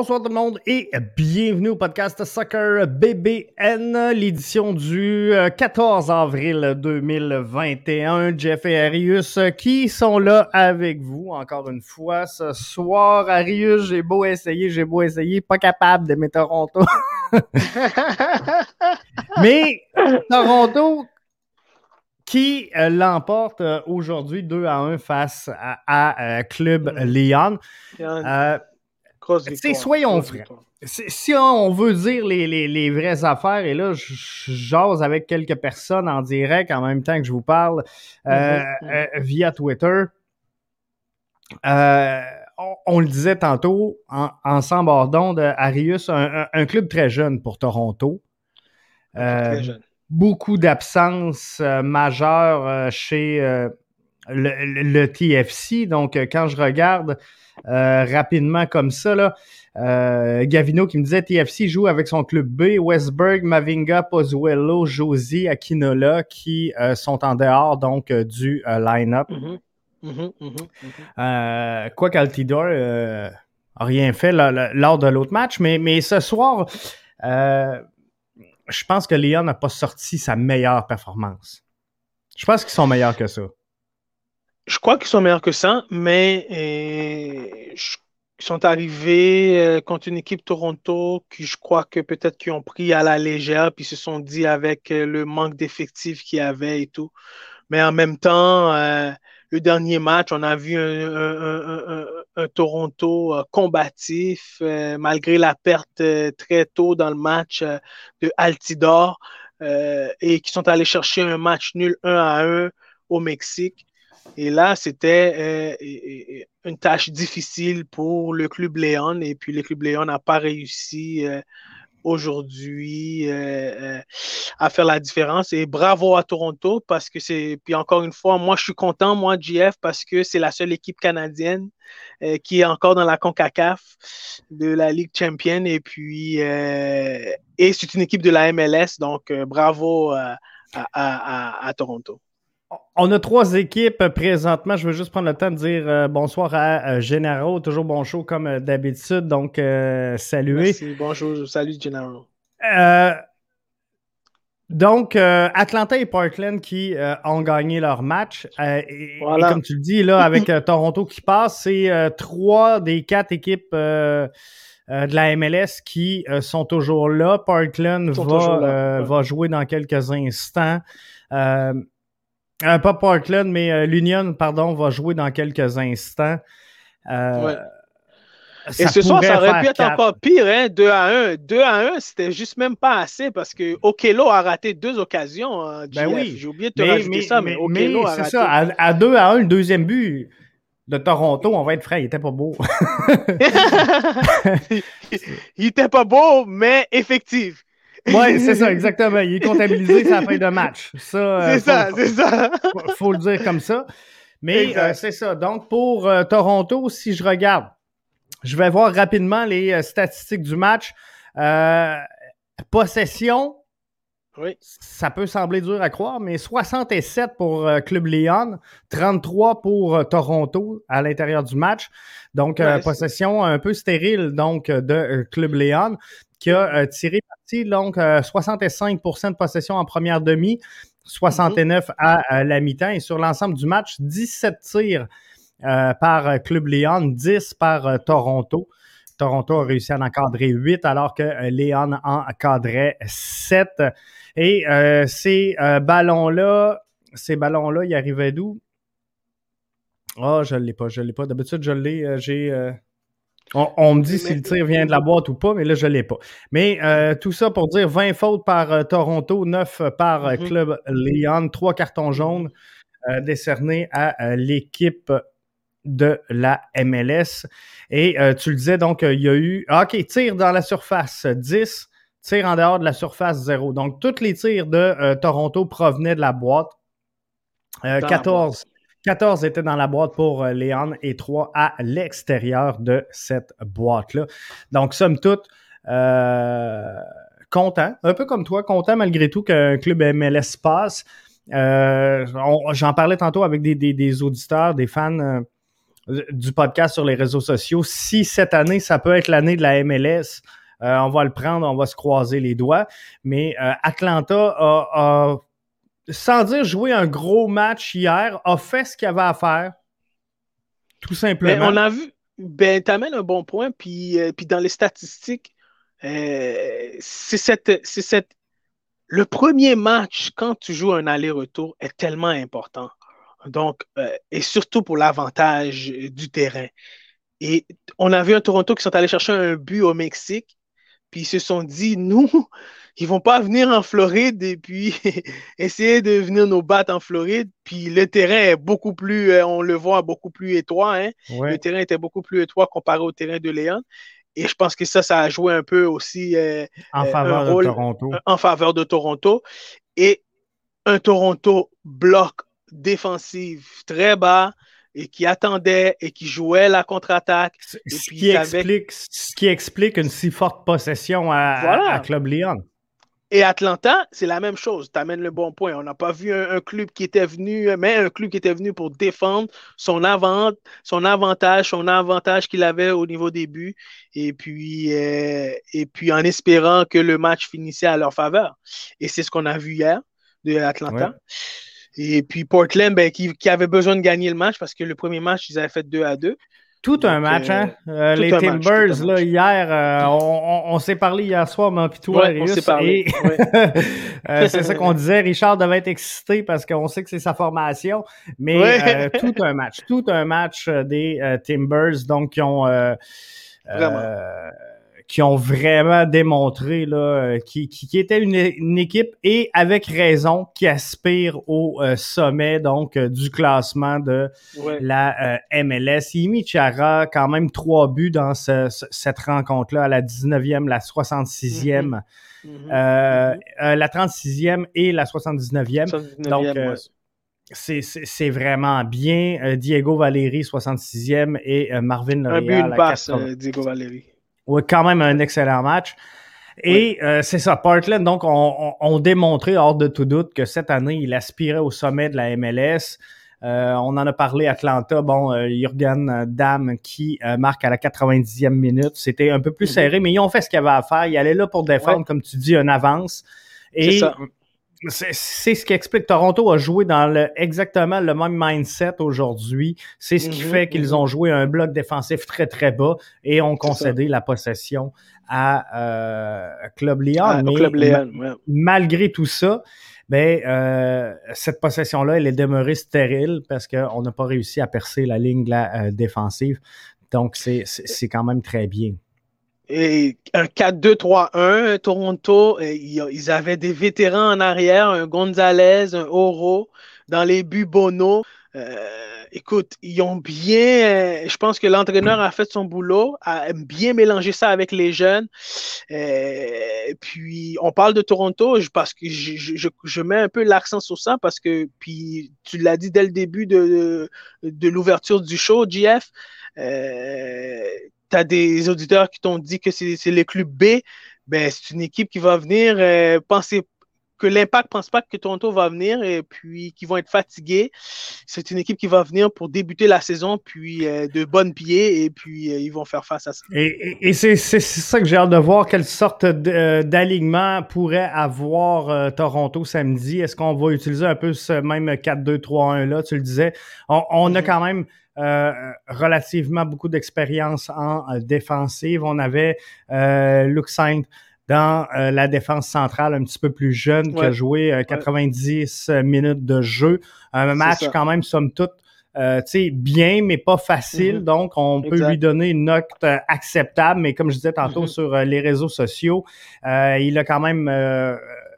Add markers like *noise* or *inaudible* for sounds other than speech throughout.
Bonsoir tout le monde et bienvenue au podcast Soccer BBN, l'édition du 14 euh, avril 2021. Jeff et Arius qui sont là avec vous encore une fois ce soir. Arius, j'ai beau essayer, j'ai beau essayer, pas capable d'aimer Toronto. *laughs* Mais Toronto qui euh, l'emporte euh, aujourd'hui 2 à 1 face à, Club mm. Lyon. C'est soyons vrais. Si on veut dire les, vraies affaires, et là, je jase avec quelques personnes en direct en même temps que je vous parle euh, mm-hmm. euh, via Twitter. Euh, on, le disait tantôt en, en s'embordant de Arius, un, club très jeune pour Toronto. Beaucoup d'absences majeures chez le, TFC. Donc, quand je regarde euh, rapidement comme ça. Là. Euh, Gavino qui me disait TFC joue avec son club B, Westberg, Mavinga, Pozuelo, Josie, Akinola qui euh, sont en dehors donc du line-up. Mm-hmm. Mm-hmm. quoi qu'Altidor n'a rien fait lors de l'autre match, mais, mais ce soir, je pense que Léon n'a pas sorti sa meilleure performance. Je pense qu'ils sont meilleurs que ça. Je crois qu'ils sont meilleurs que ça, mais euh, ils sont arrivés euh, contre une équipe Toronto qui, je crois que peut-être qu'ils ont pris à la légère, puis se sont dit avec euh, le manque d'effectifs qu'il y avait et tout. Mais en même temps, le dernier match, on a vu un, Toronto combatif, malgré la perte très tôt dans le match de Altidor, et qui sont allés chercher un match nul 1 à 1 au Mexique. Et là, c'était euh, une tâche difficile pour le club Léon. Et puis, le club Léon n'a pas réussi euh, aujourd'hui euh, à faire la différence. Et bravo à Toronto parce que c'est. Puis encore une fois, moi, je suis content, moi, GF, parce que c'est la seule équipe canadienne qui est encore dans la CONCACAF de la Ligue Champion. Et puis, et c'est une équipe de la MLS. Donc, bravo à Toronto. On a trois équipes présentement. Je veux juste prendre le temps de dire euh, bonsoir à euh, Gennaro. Toujours bon show comme euh, d'habitude. Donc, saluez. Merci. Bonjour. Salut, Gennaro. donc, Atlanta et Portland qui ont gagné leur match. Et, comme tu le dis, là, avec Toronto qui passe, c'est trois des quatre équipes de la MLS qui sont toujours là. Portland va, va, jouer dans quelques instants. Euh, pas Parkland, mais euh, l'Union, pardon, va jouer dans quelques instants. Euh, Et ce soir, ça aurait pu être encore pire, hein? 2 à 1. 2 à 1, c'était juste même pas assez parce que Okelo a raté deux occasions. Hein, ben oui. J'ai oublié de te rajouter ça, mais, Okelo a raté. C'est ça, à, 2 à 1, le deuxième but de Toronto, on va être frais, il était pas beau. *laughs* il était pas beau, mais effectif. Oui, *laughs* c'est ça, exactement. Il est comptabilisé sa fin de match. Euh, c'est ça, c'est ça. Il faut le dire comme ça. Mais euh, c'est ça. Donc, pour euh, Toronto, si je regarde, je vais voir rapidement les statistiques du match. possession, oui. ça peut sembler dur à croire, mais 67 pour Club Lyon, 33 pour Toronto à l'intérieur du match. Donc, possession un peu stérile donc de Club Lyon qui a tiré donc, 65% euh, de possession en première demi, 69 mhm. à, la mi-temps. Et sur l'ensemble du match, 17 tirs euh, par Club Léon, 10 par euh, Toronto. Toronto a réussi à en encadrer 8 alors que Léon en encadrait 7. Et ces ballons-là, ces ballons-là, ils arrivaient d'où? Ah, oh, je ne l'ai pas, je ne l'ai pas. D'habitude, je l'ai. j'ai on, me dit si le tir vient de la boîte ou pas, mais là, je ne l'ai pas. Mais euh, tout ça pour dire 20 fautes par euh, Toronto, 9 par euh, mm-hmm. Club Lyon, 3 cartons jaunes décernés à l'équipe de la MLS. Et tu le disais, donc, il y a eu. Ah, OK, tir dans la surface 10, tir en dehors de la surface 0. Donc, tous les tirs de Toronto provenaient de la boîte. 14 14 étaient dans la boîte pour euh, Léon et 3 à l'extérieur de cette boîte-là. Donc, somme toute, euh, un peu comme toi, content malgré tout qu'un club MLS passe. Euh, j'en parlais tantôt avec des, auditeurs, des fans du podcast sur les réseaux sociaux. Si cette année, ça peut être l'année de la MLS, on va le prendre, on va se croiser les doigts. Mais Atlanta a, sans dire jouer un gros match hier, a fait ce qu'il avait à faire. Tout simplement. on a vu, ben, tu amènes un bon point, puis, puis dans les statistiques, c'est cette, cette, le premier match, quand tu joues un aller-retour, est tellement important. Donc, euh, et surtout pour l'avantage du terrain. Et on a vu un Toronto qui sont allés chercher un but au Mexique, puis ils se sont dit, nous, *laughs* ils vont pas venir en Floride et puis *laughs* essayer de venir nous battre en Floride. Puis le terrain est beaucoup plus, euh, on le voit, beaucoup plus étroit. Hein? Le terrain était beaucoup plus étroit comparé au terrain de Léon. Et je pense que ça, ça a joué un peu aussi euh, en faveur de Toronto. En faveur de Toronto. Et un Toronto bloc défensif très bas et qui attendait et qui jouait la contre-attaque. Ce, qui explique, ce qui explique une si forte possession à, à Club Lyon. Et Atlanta, c'est la même chose. Tu amènes le bon point. On n'a pas vu un, club qui était venu, mais un club qui était venu pour défendre son, avant, son avantage, son avantage qu'il avait au niveau des buts, et puis, euh, et puis en espérant que le match finissait à leur faveur. Et c'est ce qu'on a vu hier de Atlanta. Et puis Portland, ben, qui, qui, avait besoin de gagner le match parce que le premier match, ils avaient fait 2 à 2. Tout un match, hein? Euh, les Timbers, là, hier, euh, on, s'est parlé hier soir, mais puis toi, on s'est parlé. *laughs* Euh, c'est ça qu'on disait. Richard devait être excité parce qu'on sait que c'est sa formation. Mais tout un match, tout un match des Timbers, donc qui ont. Vraiment qui ont vraiment démontré là, euh, qui, qui, était une, équipe et avec raison qui aspire au euh, sommet donc euh, du classement de la MLS. Imi Chara, quand même trois buts dans cette rencontre-là à la 19e, la 66e, mm-hmm. mm-hmm. la 36e et la 79e. donc, c'est vraiment bien. Diego Valéry, 66e, et Marvin Un but, une passe, Diego Valéry. Oui, quand même un excellent match. Et euh, c'est ça, Portland, donc, on, on, démontré hors de tout doute que cette année, il aspirait au sommet de la MLS. Euh, on en a parlé à Atlanta, bon, euh, Jürgen Damm qui marque à la 90e minute. C'était un peu plus mm-hmm. serré, mais ils ont fait ce qu'il y avait à faire. Ils allaient là pour défendre, comme tu dis, une avance. Et ça c'est ce qui explique. Toronto a joué dans le, exactement le même mindset aujourd'hui. C'est ce qui mhm, fait qu'ils mhm. ont joué un bloc défensif très, très bas et ont concédé la possession à euh, Club Lyon. Ah, mais malgré tout ça, ben, euh, cette possession-là, elle est demeurée stérile parce qu'on n'a pas réussi à percer la ligne euh, défensive. Donc, c'est quand même très bien un 4-2-3-1, Toronto, ils avaient des vétérans en arrière, un Gonzalez, un Oro, dans les buts Bono. Euh, écoute, ils ont bien, je pense que l'entraîneur a fait son boulot, a bien mélangé ça avec les jeunes. Euh, puis on parle de Toronto parce que je, mets un peu l'accent sur ça parce que, tu l'as dit dès le début de, de, l'ouverture du show, JF. Euh, tu as des auditeurs qui t'ont dit que c'est le club B, ben, c'est une équipe qui va venir euh, penser que l'impact pense pas que Toronto va venir et puis qu'ils vont être fatigués. C'est une équipe qui va venir pour débuter la saison puis euh, de bonnes pieds et puis euh, ils vont faire face à ça. Et, c'est ça que j'ai hâte de voir quelle sorte d'alignement pourrait avoir Toronto samedi. Est-ce qu'on va utiliser un peu ce même 4-2-3-1 là, tu le disais. On, a mm-hmm. quand même euh, relativement beaucoup d'expérience en euh, défensive. On avait euh, Luke Saint dans la défense centrale, un petit peu plus jeune, qui a joué 90 minutes de jeu. Un match quand même, somme toute, euh, bien, mais pas facile. Mm-hmm. Donc, on peut lui donner une note acceptable. Mais comme je disais tantôt mm-hmm. sur les réseaux sociaux, il a quand même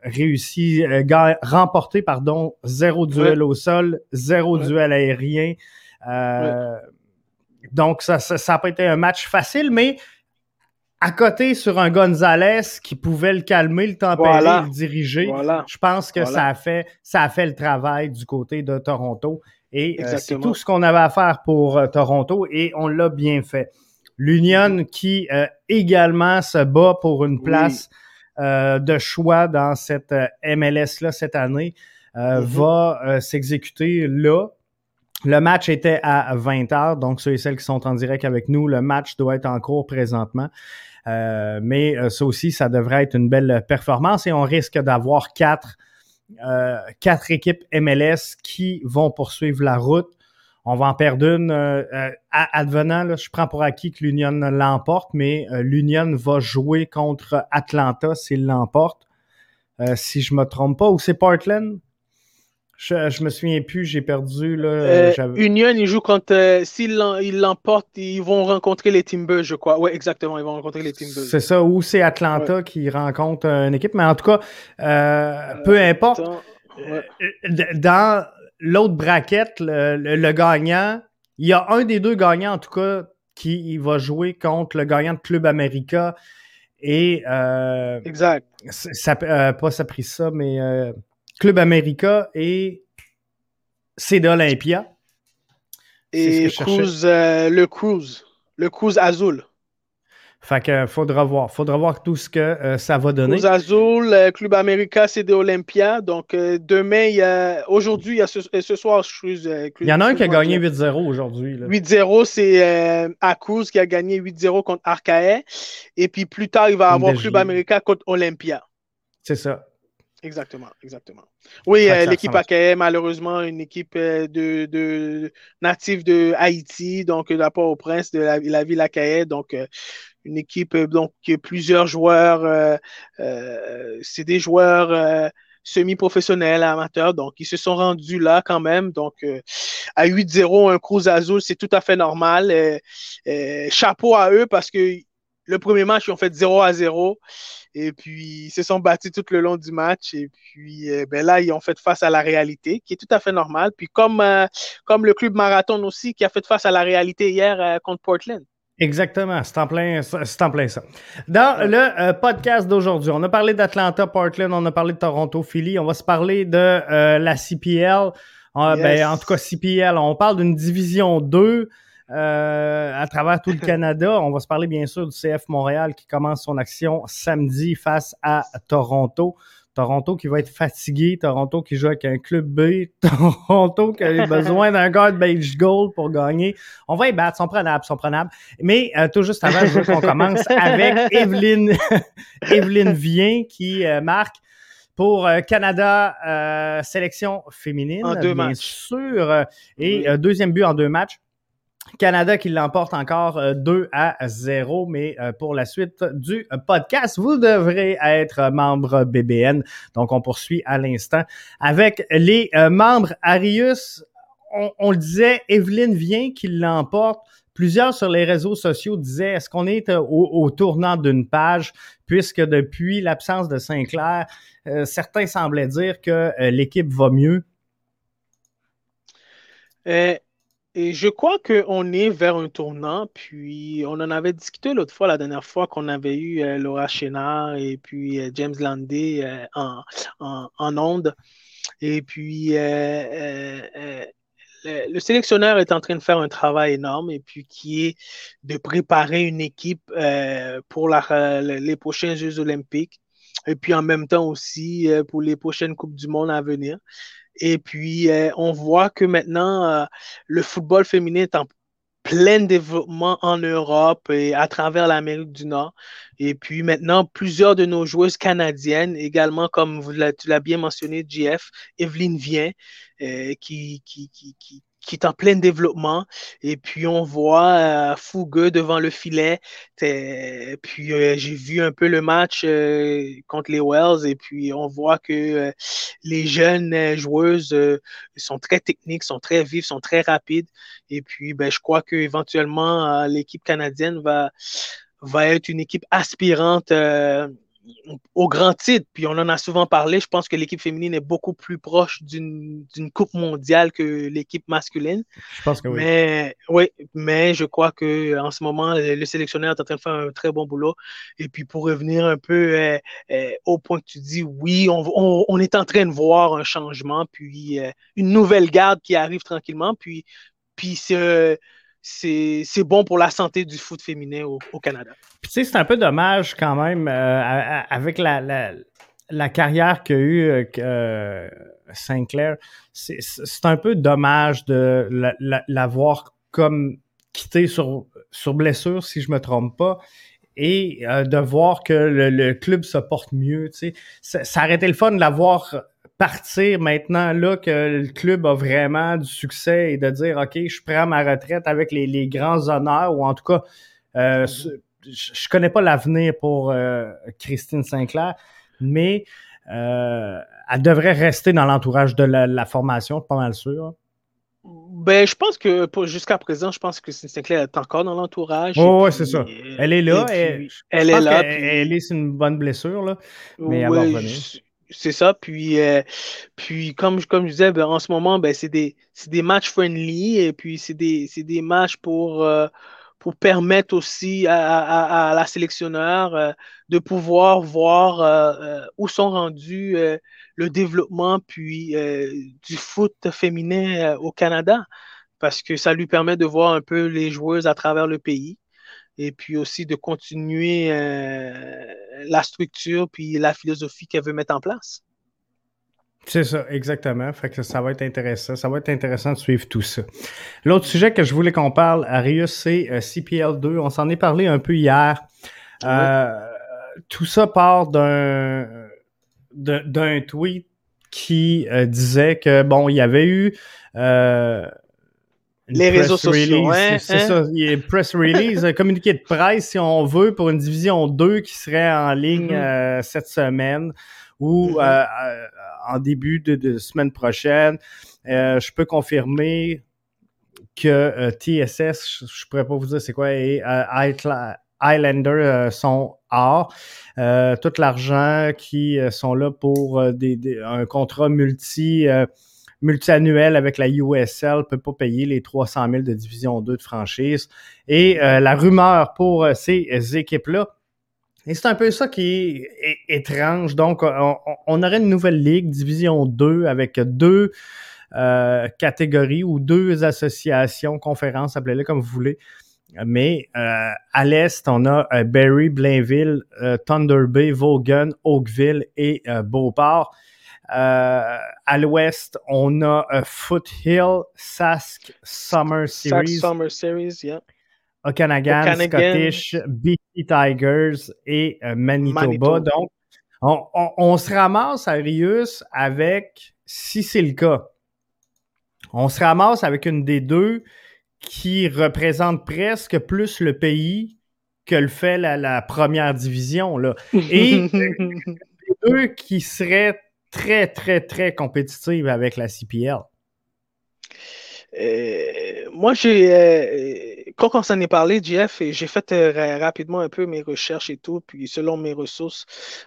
réussi, remporté, pardon, zéro duel au sol, zéro duel aérien. Euh, donc, ça n'a ça, pas été un match facile, mais à côté sur un Gonzalez qui pouvait le calmer, le tempérer, le diriger, je pense que ça, a fait, ça a fait le travail du côté de Toronto. Et euh, c'est tout ce qu'on avait à faire pour euh, Toronto et on l'a bien fait. L'Union qui également se bat pour une place de choix dans cette MLS-là cette année mm-hmm. va s'exécuter là Le match était à 20h, donc ceux et celles qui sont en direct avec nous, le match doit être en cours présentement. Euh, mais euh, ça aussi, ça devrait être une belle performance et on risque d'avoir quatre, euh, équipes MLS qui vont poursuivre la route. On va en perdre une. advenant, je prends pour acquis que l'Union l'emporte, mais l'Union va jouer contre Atlanta s'il l'emporte. si je me trompe pas, ou c'est Portland? Je, je me souviens plus, j'ai perdu. Là, euh, Union, ils jouent quand euh, s'ils l'emportent, ils vont rencontrer les Timbers, je crois. Oui, exactement, ils vont rencontrer les Timbers. C'est ça, ou c'est Atlanta qui rencontre une équipe. Mais en tout cas, euh, peu importe. Dans l'autre braquette, le, gagnant, il y a un des deux gagnants, en tout cas, qui va jouer contre le gagnant de Club America. Et. exact. Ça, pas ça pris ça, mais Club America et CD Olympia. Et euh, le Cruise, le Cruise Azul. Fait que faudra voir. Faudra voir tout ce que euh, ça va donner. Cruise Azul, euh, Club America, CD Olympia. Donc demain, il y a aujourd'hui, il y a ce, soir, je Il y en a un qui a gagné 8-0 aujourd'hui. 8-0, c'est Cruz qui a gagné 8-0 contre Arcae. Et puis plus tard, il va avoir Club America contre Olympia. C'est ça. Exactement, exactement. Oui, euh, l'équipe AKM, malheureusement, une équipe euh, de, de native de Haïti, donc d'apport au prince de la, ville AKM, donc euh, une équipe donc qui a plusieurs joueurs, c'est des joueurs semi-professionnels, amateurs, donc ils se sont rendus là quand même. Donc à 8-0, un Cruz Azul, c'est tout à fait normal. chapeau à eux parce que le premier match, ils ont fait 0 à 0. Et puis, ils se sont battus tout le long du match. Et puis, euh, ben là, ils ont fait face à la réalité, qui est tout à fait normale. Puis, comme, euh, comme le club marathon aussi, qui a fait face à la réalité hier euh, contre Portland. Exactement, c'est en, plein, en plein ça. Dans le podcast d'aujourd'hui, on a parlé d'Atlanta, Portland, on a parlé de Toronto, Philly, on va se parler de la CPL. Ben, en tout cas, CPL, on parle d'une division 2 euh, à travers tout le *laughs* Canada. On va se parler bien sûr du CF Montréal qui commence son action samedi face à Toronto. Toronto qui va être fatigué, Toronto qui joue avec un club B, *laughs* Toronto qui a besoin d'un guard beige gold pour gagner. On va y battre, sont prenables, sont prenables. Mais euh, tout juste avant, je veux qu'on commence avec *laughs* Evelyne, Evelyne Vien qui euh, marque pour Canada sélection féminine, en deux bien matchs. sûr. Et deuxième but en deux matchs. Canada qui l'emporte encore 2 euh, à 0, mais euh, pour la suite du podcast, vous devrez être membre BBN. Donc, on poursuit à l'instant avec les euh, membres Arius. On, le disait, Evelyne vient qui l'emporte. Plusieurs sur les réseaux sociaux disaient est-ce qu'on est au, tournant d'une page, puisque depuis l'absence de Sinclair, certains semblaient dire que l'équipe va mieux. Et je crois qu'on est vers un tournant, puis on en avait discuté l'autre fois, la dernière fois qu'on avait eu euh, Laura Chénard et puis euh, James Landé euh, en, en, onde. Et puis le, sélectionneur est en train de faire un travail énorme et puis qui est de préparer une équipe pour les prochains Jeux olympiques et puis en même temps aussi pour les prochaines Coupes du Monde à venir. Et puis, euh, on voit que maintenant, euh, le football féminin est en plein développement en Europe et à travers l'Amérique du Nord. Et puis maintenant, plusieurs de nos joueuses canadiennes, également, comme tu l'as bien mentionné, JF, Evelyne Vient, euh, qui, qui, qui, qui qui est en plein développement. Et puis, on voit euh, Fougueux devant le filet. Puis, euh, j'ai vu un peu le match euh, contre les Wells. Et puis, on voit que les jeunes joueuses sont très techniques, sont très vives, sont très rapides. Et puis, ben, je crois qu'éventuellement, l'équipe canadienne va, va être une équipe aspirante au grand titre, puis on en a souvent parlé, je pense que l'équipe féminine est beaucoup plus proche d'une coupe mondiale que l'équipe masculine. Je pense que oui. Mais oui, mais je crois que en ce moment, le, sélectionneur est en train de faire un très bon boulot. Et puis pour revenir un peu euh, euh, au point que tu dis, oui, on, on, est en train de voir un changement, puis euh, une nouvelle garde qui arrive tranquillement, puis, puis c'est c'est bon pour la santé du foot féminin au, Canada. tu sais, c'est un peu dommage quand même euh, avec la, la, carrière qu'a eu euh, Sinclair. C'est un peu dommage de l'avoir comme quitté sur, sur blessure, si je me trompe pas et euh, de voir que le, club se porte mieux. Ça, ça aurait été le fun de l'avoir partir maintenant là que le club a vraiment du succès et de dire OK, je prends ma retraite avec les, grands honneurs ou en tout cas euh, je, connais pas l'avenir pour euh, Christine Sinclair, mais euh, elle devrait rester dans l'entourage de la, formation, pas mal sûr. Ben, je pense que jusqu'à présent, je pense que Christine Sinclair est encore dans l'entourage. Oh, oui, c'est ça. Elle est là. elle, est là. Elle, est une bonne blessure, là, mais elle va revenir. C'est ça. Puis, euh, puis comme, comme je disais, ben, en ce moment, ben, c'est des, des matchs friendly et puis c'est des, des matchs pour, euh, pour permettre aussi à, à, la sélectionneur euh, de pouvoir voir où sont rendus le développement puis du foot féminin au Canada. Parce que ça lui permet de voir un peu les joueuses à travers le pays et puis aussi de continuer euh, la structure puis la philosophie qu'elle veut mettre en place. C'est ça, exactement. Fait que ça va être intéressant. Ça va être intéressant de suivre tout ça. L'autre sujet que je voulais qu'on parle, Arius, c'est euh, CPL2. On s'en est parlé un peu hier. Euh, tout ça part d'un d'un tweet qui disait que bon, il y avait eu les réseaux sociaux. Hein, c'est hein? ça, il y a press release, un communiqué de presse, si on veut, pour une division 2 qui serait en ligne mm-hmm. euh, cette semaine ou mm-hmm. euh, euh, en début de, semaine prochaine. je peux confirmer que TSS, je, ne pourrais pas vous dire c'est quoi, et Highlander sont hors. tout l'argent qui sont là pour des, un contrat multi multiannuel avec la USL peut pas payer les 300 000 de division 2 de franchise. Et euh, la rumeur pour euh, ces équipes-là, et c'est un peu ça qui est, étrange. Donc, on, aurait une nouvelle ligue, division 2, avec deux euh, catégories ou deux associations, conférences, appelez-les comme vous voulez. Mais à l'est, on a Barry, Blainville, Thunder Bay, Vaughan, Oakville et Beauport. Euh, à l'ouest, on a euh, Foothill, Sask Summer Series. Sask Summer Series, yeah. Okanagan, Scottish, BC Tigers et euh, Manitoba. Donc, on, se ramasse à Rius avec, si c'est le cas, on se ramasse avec une des deux qui représente presque plus le pays que le fait la, la première division. Là. *laughs* Et les deux qui seraient très, très, très compétitive avec la CPL. Euh, moi, j'ai, euh, quand on s'en est parlé, Jeff, j'ai fait euh, rapidement un peu mes recherches et tout, puis selon mes ressources,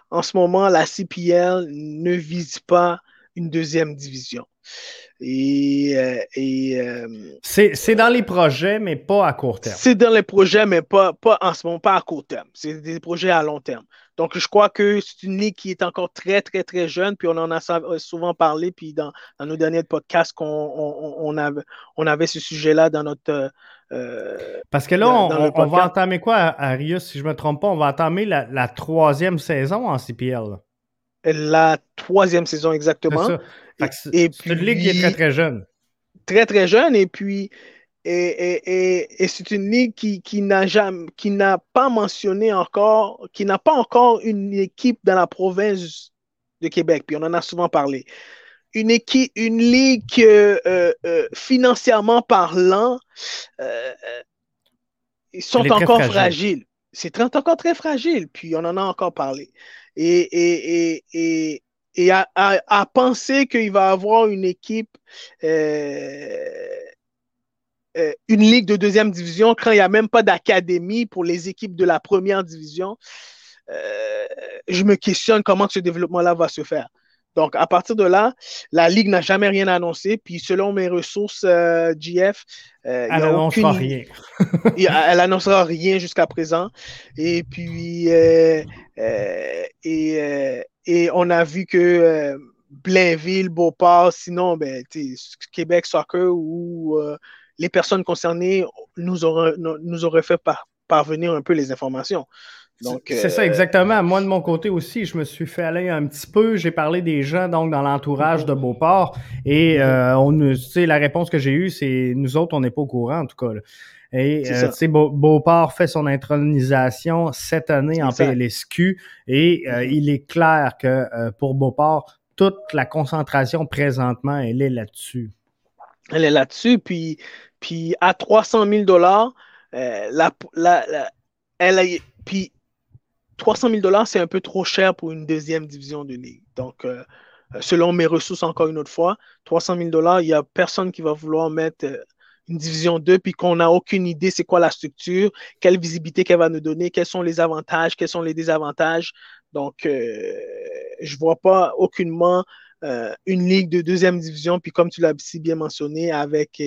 en ce moment, la CPL ne vise pas une deuxième division. Et, c'est, dans les projets, mais pas à court terme. C'est dans les projets, mais pas, pas en ce moment, pas à court terme. C'est des projets à long terme. Donc, je crois que c'est une ligue qui est encore très, très, très jeune. Puis on en a euh, souvent parlé. Puis dans, nos derniers podcasts, qu'on, on, avait, on avait ce sujet-là dans notre. Euh, Parce que là, on, va entamer quoi, Arius, si je ne me trompe pas? On va entamer la, troisième saison en CPL. La troisième saison, exactement. C'est, une ligue qui est très, très jeune. Très, très jeune. Et puis, et, c'est une ligue qui, qui n'a qui n'a pas mentionné encore, qui n'a pas encore une équipe dans la province de Québec. Puis on en a souvent parlé. Une équipe, une ligue euh, euh, financièrement parlant, euh, ils sont encore fragiles. C'est encore très fragile. Puis on en a encore parlé. Et, et, et à, à, penser qu'il va avoir une équipe euh, une ligue de deuxième division quand il n'y a même pas d'académie pour les équipes de la première division, euh, je me questionne comment ce développement-là va se faire. Donc, à partir de là, la Ligue n'a jamais rien annoncé. Puis, selon mes ressources, euh, GF, elle n'annoncera rien. *laughs* elle annoncera rien jusqu'à présent. Et puis, et, et, on a vu que Blainville, Beauport, sinon, ben, Québec Soccer ou les personnes concernées nous auraient, nous auraient fait parvenir un peu les informations. c'est ça, exactement. Moi, de mon côté aussi, je me suis fait aller un petit peu. J'ai parlé des gens donc dans l'entourage de Beauport et euh, on, la réponse que j'ai eue, c'est nous autres, on n'est pas au courant en tout cas. Et euh, Beauport fait son intronisation cette année en PLSQ et euh, mm-hmm. il est clair que euh, pour Beauport, toute la concentration présentement, elle est là-dessus. Elle est là-dessus, puis, puis à 300 000 dollars, la, la, elle puis 300 000 dollars, c'est un peu trop cher pour une deuxième division de ligue. Donc, selon mes ressources, encore une autre fois, 300 000 dollars, il n'y a personne qui va vouloir mettre une division 2, puis qu'on n'a aucune idée c'est quoi la structure, quelle visibilité qu'elle va nous donner, quels sont les avantages, quels sont les désavantages. Donc, euh, je ne vois pas aucunement euh, une ligue de deuxième division, puis comme tu l'as si bien mentionné, avec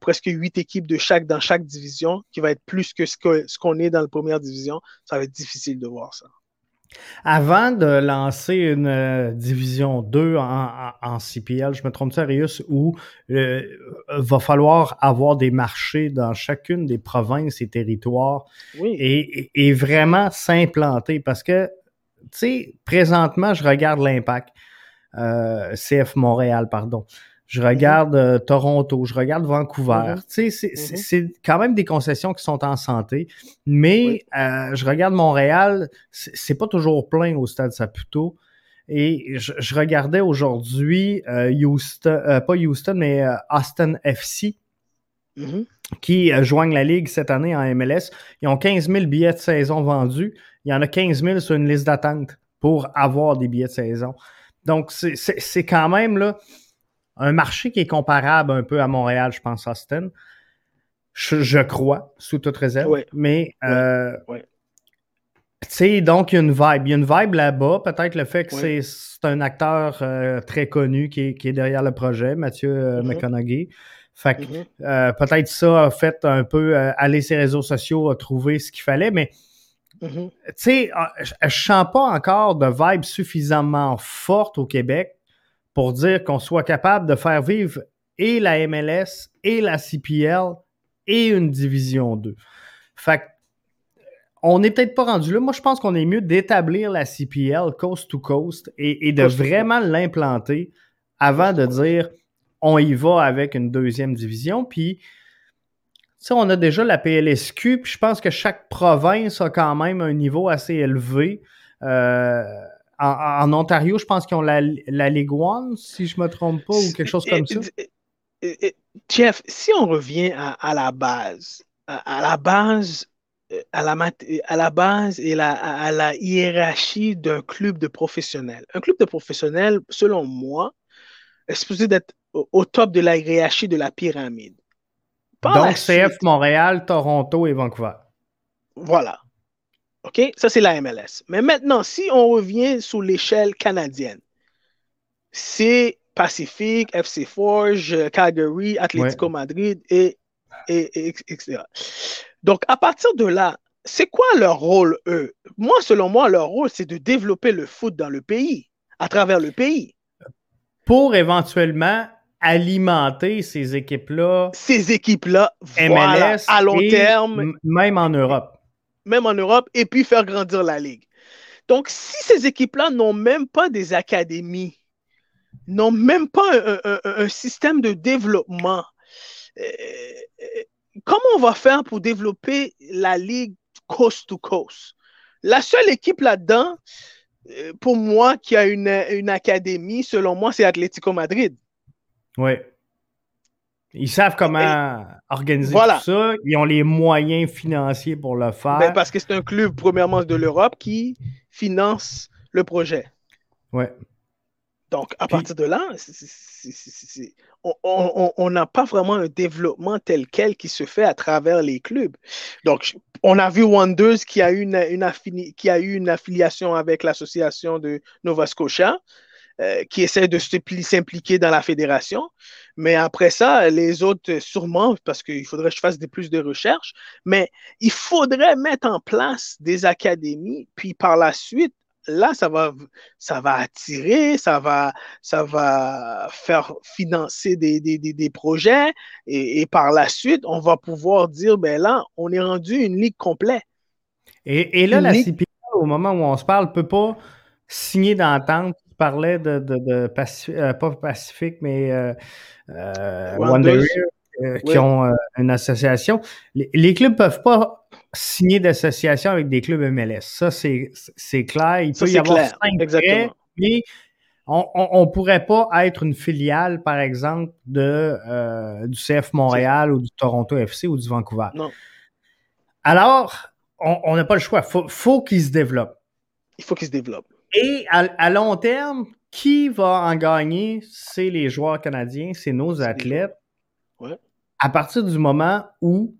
presque huit équipes de chaque dans chaque division, qui va être plus que ce qu'on est dans la première division, ça va être difficile de voir ça. Avant de lancer une euh, division 2 en, CPL, je me trompe sérieux, où il euh, va falloir avoir des marchés dans chacune des provinces et territoires et, vraiment s'implanter parce que, tu sais, présentement, je regarde l'impact. Euh, CF Montréal, pardon je regarde euh, Toronto, je regarde Vancouver. Tu sais, mm-hmm. c'est quand même des concessions qui sont en santé, mais euh, je regarde Montréal, c'est pas toujours plein au stade Saputo. Et je, regardais aujourd'hui euh, Houston, pas Houston, mais Austin FC, mm-hmm. qui joignent la Ligue cette année en MLS. Ils ont 15 000 billets de saison vendus. Il y en a 15 000 sur une liste d'attente pour avoir des billets de saison. Donc, c'est quand même là un marché qui est comparable un peu à Montréal, je pense, Austin. Je, crois, sous toute réserve. Mais, euh, tu sais, donc, il y a une vibe. Il y a une vibe là-bas. Peut-être le fait que c'est un acteur euh, très connu qui est, derrière le projet, Mathieu euh, mm-hmm. McConaughey. Fait que mm-hmm. peut-être ça a fait un peu aller ses réseaux sociaux, a trouvé ce qu'il fallait, mais mm-hmm. tu sais, je, je sens pas encore de vibe suffisamment forte au Québec pour dire qu'on soit capable de faire vivre et la MLS et la CPL et une division 2. Fait on n'est peut-être pas rendu là. Moi, je pense qu'on est mieux d'établir la CPL coast to coast et, de vraiment l'implanter avant de dire on y va avec une deuxième division. Puis, on a déjà la PLSQ, puis je pense que chaque province a quand même un niveau assez élevé. Euh, en, Ontario, je pense qu'ils ont la, la Ligue One, si je ne me trompe pas, ou quelque chose comme ça. Jeff, si on revient à, la base, à, la base, à la, à la base et à la hiérarchie d'un club de professionnels. Un club de professionnels, selon moi, est supposé d'être au, top de la hiérarchie de la pyramide. Donc, CF Montréal, Toronto et Vancouver. Voilà. OK? Ça, c'est la MLS. Mais maintenant, si on revient sous l'échelle canadienne, c'est Pacifique, FC Forge, Calgary, Atlético Madrid, et, et, etc. Donc, à partir de là, c'est quoi leur rôle, eux? Moi, selon moi, leur rôle, c'est de développer le foot dans le pays, à travers le pays. Pour éventuellement alimenter ces équipes-là. Ces équipes-là, MLS à long terme. Même en Europe même en Europe, et puis faire grandir la Ligue. Donc, si ces équipes-là n'ont même pas des académies, n'ont même pas un, système de développement, euh, comment on va faire pour développer la Ligue coast to coast? La seule équipe là-dedans, euh, pour moi, qui a une, une académie, selon moi, c'est Atlético Madrid. Oui. Ils savent comment organiser tout ça. Ils ont les moyens financiers pour le faire. Ben, parce que c'est un club, premièrement, de l'Europe qui finance le projet. Ouais. Donc, à partir de là, on n'a pas vraiment un développement tel quel qui se fait à travers les clubs. Donc, on a vu Wonders qui a eu une, qui a eu une affiliation avec l'association de Nova Scotia. Euh, qui essaie de s'impliquer dans la fédération. Mais après ça, les autres, sûrement, parce qu'il faudrait que je fasse des, plus de recherches, mais il faudrait mettre en place des académies, puis par la suite, là, ça va, ça va attirer, ça va, ça va faire financer des, des, des, projets, et, et, par la suite, on va pouvoir dire, ben là, on est rendu une ligue complète. Et, là, la CPL, au moment où on se parle, ne peut pas signer d'entente. Tu parlais de, de, euh, pas Pacifique, mais euh, euh, qui ont une association. Les, clubs ne peuvent pas signer d'association avec des clubs MLS. Ça, c'est clair. Il peut y avoir cinq mais on ne pourrait pas être une filiale, par exemple, de, du CF Montréal ou du Toronto FC ou du Vancouver. Non. Alors, on n'a pas le choix. Il faut, qu'il se développe. Il faut qu'il se développe. Et à, long terme, qui va en gagner? C'est les joueurs canadiens, c'est nos athlètes. À partir du moment où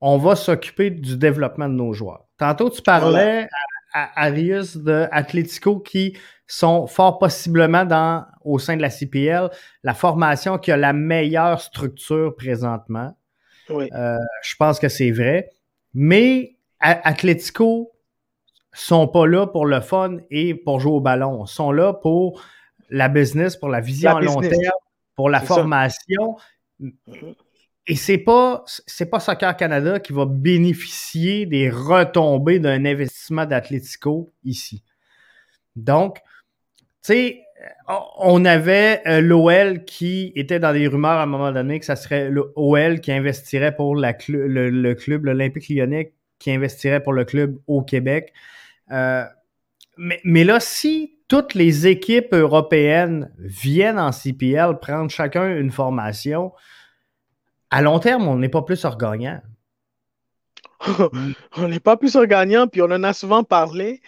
on va s'occuper du développement de nos joueurs. Tantôt, tu parlais à, Arius de Atletico qui sont fort possiblement dans, au sein de la CPL, la formation qui a la meilleure structure présentement. Euh, je pense que c'est vrai. Mais Atletico sont pas là pour le fun et pour jouer au ballon. Ils sont là pour la business, pour la vision à long terme, pour la formation. Mm-hmm. Et c'est pas c'est pas Soccer Canada qui va bénéficier des retombées d'un investissement d'Atletico ici. Donc, tu sais, on avait euh, l'OL qui était dans des rumeurs à un moment donné que ça serait l'OL qui investirait pour le, club, l'Olympique lyonnais qui investirait pour le club au Québec. Euh, mais, là, si toutes les équipes européennes viennent en CPL prendre chacun une formation, à long terme, on n'est pas plus gagnant. *laughs* on n'est pas plus gagnant, puis on en a souvent parlé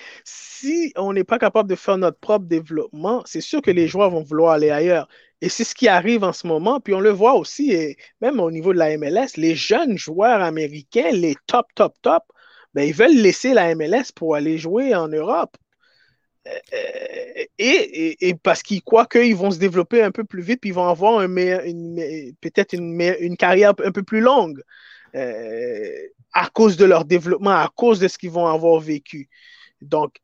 si on n'est pas capable de faire notre propre développement, c'est sûr que les joueurs vont vouloir aller ailleurs. Et c'est ce qui arrive en ce moment. Puis on le voit aussi, et même au niveau de la MLS, les jeunes joueurs américains, les top, top, top, ben, ils veulent laisser la MLS pour aller jouer en Europe. Euh, euh, et, parce qu'ils croient qu'ils vont se développer un peu plus vite, puis ils vont avoir un peut-être une, une, carrière un peu plus longue euh, à cause de leur développement, à cause de ce qu'ils vont avoir vécu. Donc,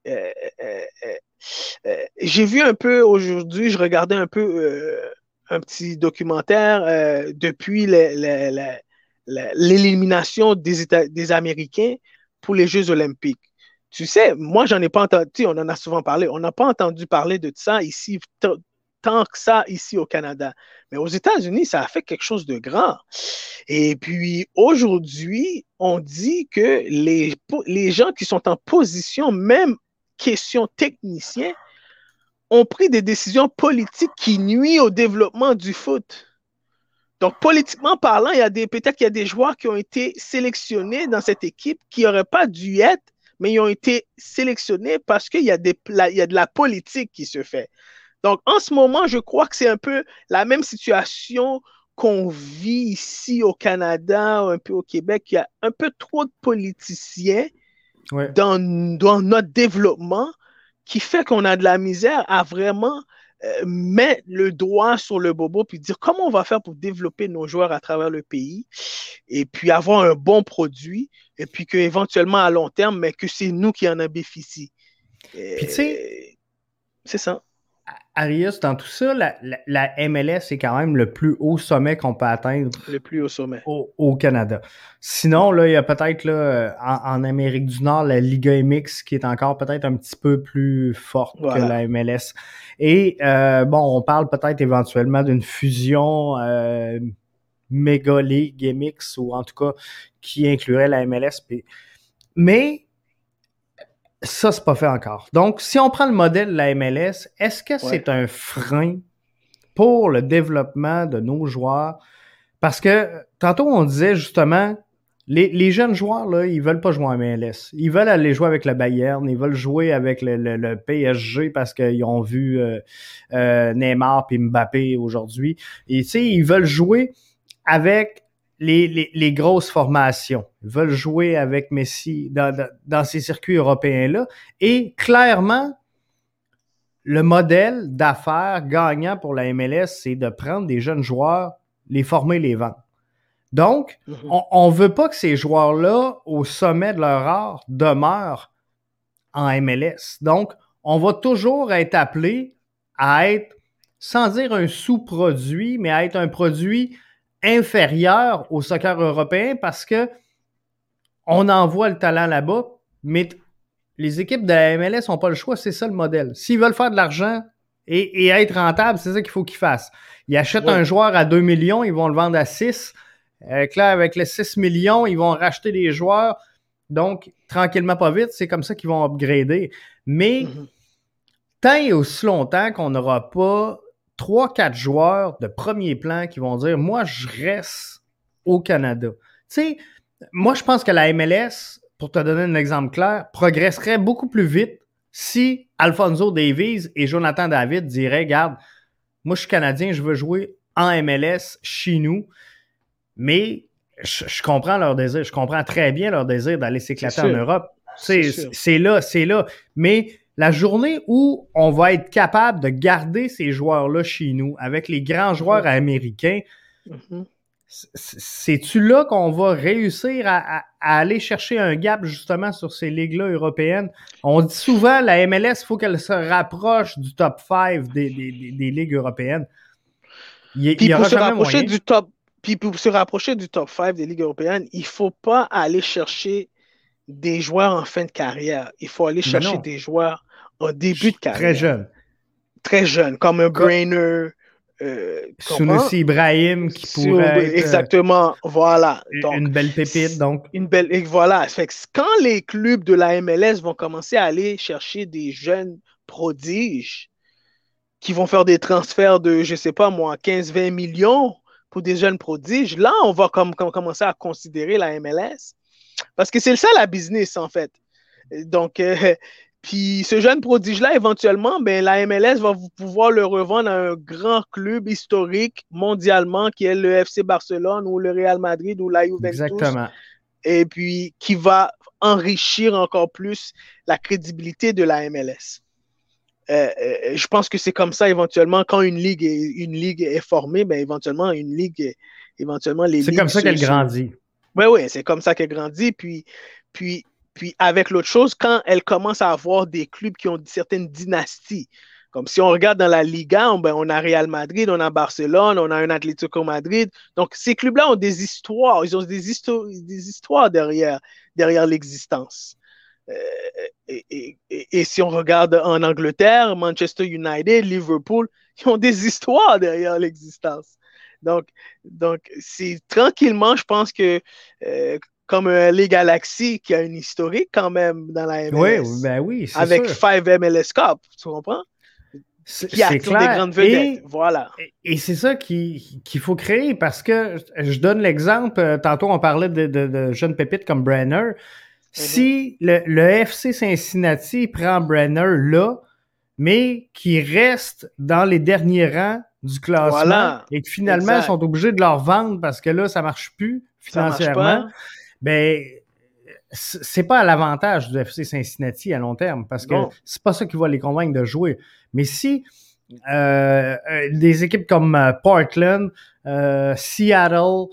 j'ai vu un peu aujourd'hui, je regardais un peu un petit documentaire depuis l'élimination des, des Américains pour les Jeux olympiques. Tu sais, moi, j'en ai pas entendu, on en a souvent parlé, on n'a pas entendu parler de ça ici tant que ça ici au Canada. Mais aux États-Unis, ça a fait quelque chose de grand. Et puis aujourd'hui, on dit que les, gens qui sont en position, même question technicien, ont pris des décisions politiques qui nuisent au développement du foot. Donc, politiquement parlant, il y a des, peut-être qu'il y a des joueurs qui ont été sélectionnés dans cette équipe qui n'auraient pas dû être, mais ils ont été sélectionnés parce qu'il y, a des, il y a de la politique qui se fait. Donc, en ce moment, je crois que c'est un peu la même situation qu'on vit ici au Canada, un peu au Québec. Il y a un peu trop de politiciens dans, notre développement qui fait qu'on a de la misère à vraiment euh, mettre le doigt sur le bobo puis dire comment on va faire pour développer nos joueurs à travers le pays et puis avoir un bon produit et puis qu'éventuellement à long terme, mais que c'est nous qui en bénéficie. Puis tu sais, c'est ça. Arius, dans tout ça, la, MLS est quand même le plus haut sommet qu'on peut atteindre. Le plus haut sommet. Au, Canada. Sinon, là, il y a peut-être là, en, Amérique du Nord la Liga MX qui est encore peut-être un petit peu plus forte que la MLS. Et euh, bon, on parle peut-être éventuellement d'une fusion euh, méga League MX ou en tout cas qui inclurait la MLS. Mais ça, c'est pas fait encore. Donc, si on prend le modèle de la MLS, est-ce que c'est un frein pour le développement de nos joueurs? Parce que tantôt, on disait justement, les, jeunes joueurs, là, ils veulent pas jouer en MLS. Ils veulent aller jouer avec le Bayern, ils veulent jouer avec le, PSG parce qu'ils ont vu euh, euh, Neymar et Mbappé aujourd'hui. Et tu sais, ils veulent jouer avec les, grosses formations veulent jouer avec Messi dans, ces circuits européens-là. Et clairement, le modèle d'affaires gagnant pour la MLS, c'est de prendre des jeunes joueurs, les former, les vendre. Donc, mhm. on ne veut pas que ces joueurs-là, au sommet de leur art, demeurent en MLS. Donc, on va toujours être appelé à être, sans dire un sous-produit, mais à être un produit inférieur au soccer européen parce que on envoie le talent là-bas, mais les équipes de la MLS n'ont pas le choix, c'est ça le modèle. S'ils veulent faire de l'argent et, être rentables, c'est ça qu'il faut qu'ils fassent. Ils achètent un joueur à 2 millions, ils vont le vendre à 6. Avec, là, avec les 6 millions, ils vont racheter des joueurs. Donc, tranquillement, pas vite, c'est comme ça qu'ils vont upgrader. Mais mm-hmm. tant et aussi longtemps qu'on n'aura pas 3-4 joueurs de premier plan qui vont dire Moi, je reste au Canada. Tu sais, moi, je pense que la MLS, pour te donner un exemple clair, progresserait beaucoup plus vite si Alfonso Davies et Jonathan David diraient Regarde, moi, je suis Canadien, je veux jouer en MLS chez nous, mais je, comprends leur désir, je comprends très bien leur désir d'aller s'éclater en Europe. C'est là, c'est là. Mais la journée où on va être capable de garder ces joueurs-là chez nous, avec les grands joueurs américains, mm-hmm. c'est-tu là qu'on va réussir à, aller chercher un gap justement sur ces ligues-là européennes? On dit souvent la MLS, il faut qu'elle se rapproche du top 5 des, ligues européennes. Il, Puis pour se rapprocher du top puis pour se rapprocher du top 5 des ligues européennes, il ne faut pas aller chercher des joueurs en fin de carrière. Il faut aller chercher des joueurs en début de carrière. Très jeune. Très jeune, comme un Brainer. Euh, Ibrahim qui pourrait. Euh, exactement, voilà. une belle pépite, donc. Une belle. Et voilà. Fait quand les clubs de la MLS vont commencer à aller chercher des jeunes prodiges qui vont faire des transferts de, je sais pas moi, 15-20 millions pour des jeunes prodiges, là, on va comme, commencer à considérer la MLS. Parce que c'est ça la business, en fait. Donc, euh, puis ce jeune prodige-là, éventuellement, ben, la MLS va pouvoir le revendre à un grand club historique mondialement qui est le FC Barcelone ou le Real Madrid ou la Juventus. Exactement. Et puis qui va enrichir encore plus la crédibilité de la MLS. Euh, euh, je pense que c'est comme ça éventuellement quand une ligue est, une ligue est formée, ben éventuellement une ligue, éventuellement les. C'est comme ça qu'elle grandit. Oui, oui, c'est comme ça qu'elle grandit. Puis, puis, puis avec l'autre chose, quand elle commence à avoir des clubs qui ont certaines dynasties, comme si on regarde dans la Liga, on, ben, a Real Madrid, on a Barcelone, on a un Atlético Madrid. Donc, ces clubs-là ont des histoires, ils ont des, histoires derrière, derrière l'existence. Euh, et, si on regarde en Angleterre, Manchester United, Liverpool, ils ont des histoires derrière l'existence. Donc, donc tranquillement, je pense que euh, comme les Galaxy qui a une historique quand même dans la MLS. Oui, ben oui, Avec 5 MLS Cup, tu comprends? Qui a des grandes vedettes. voilà. Et, c'est ça qu'il faut créer parce que je donne l'exemple, euh, tantôt on parlait de, de jeunes pépites comme Brenner. Si le, FC Cincinnati prend Brenner là, mais qui reste dans les derniers rangs du classement et que finalement ils sont obligés de leur vendre parce que là, ça marche plus financièrement, ben c'est pas à l'avantage du FC Cincinnati à long terme parce que c'est pas ça qui va les convaincre de jouer. Mais si euh, euh, des équipes comme euh, Portland, Seattle,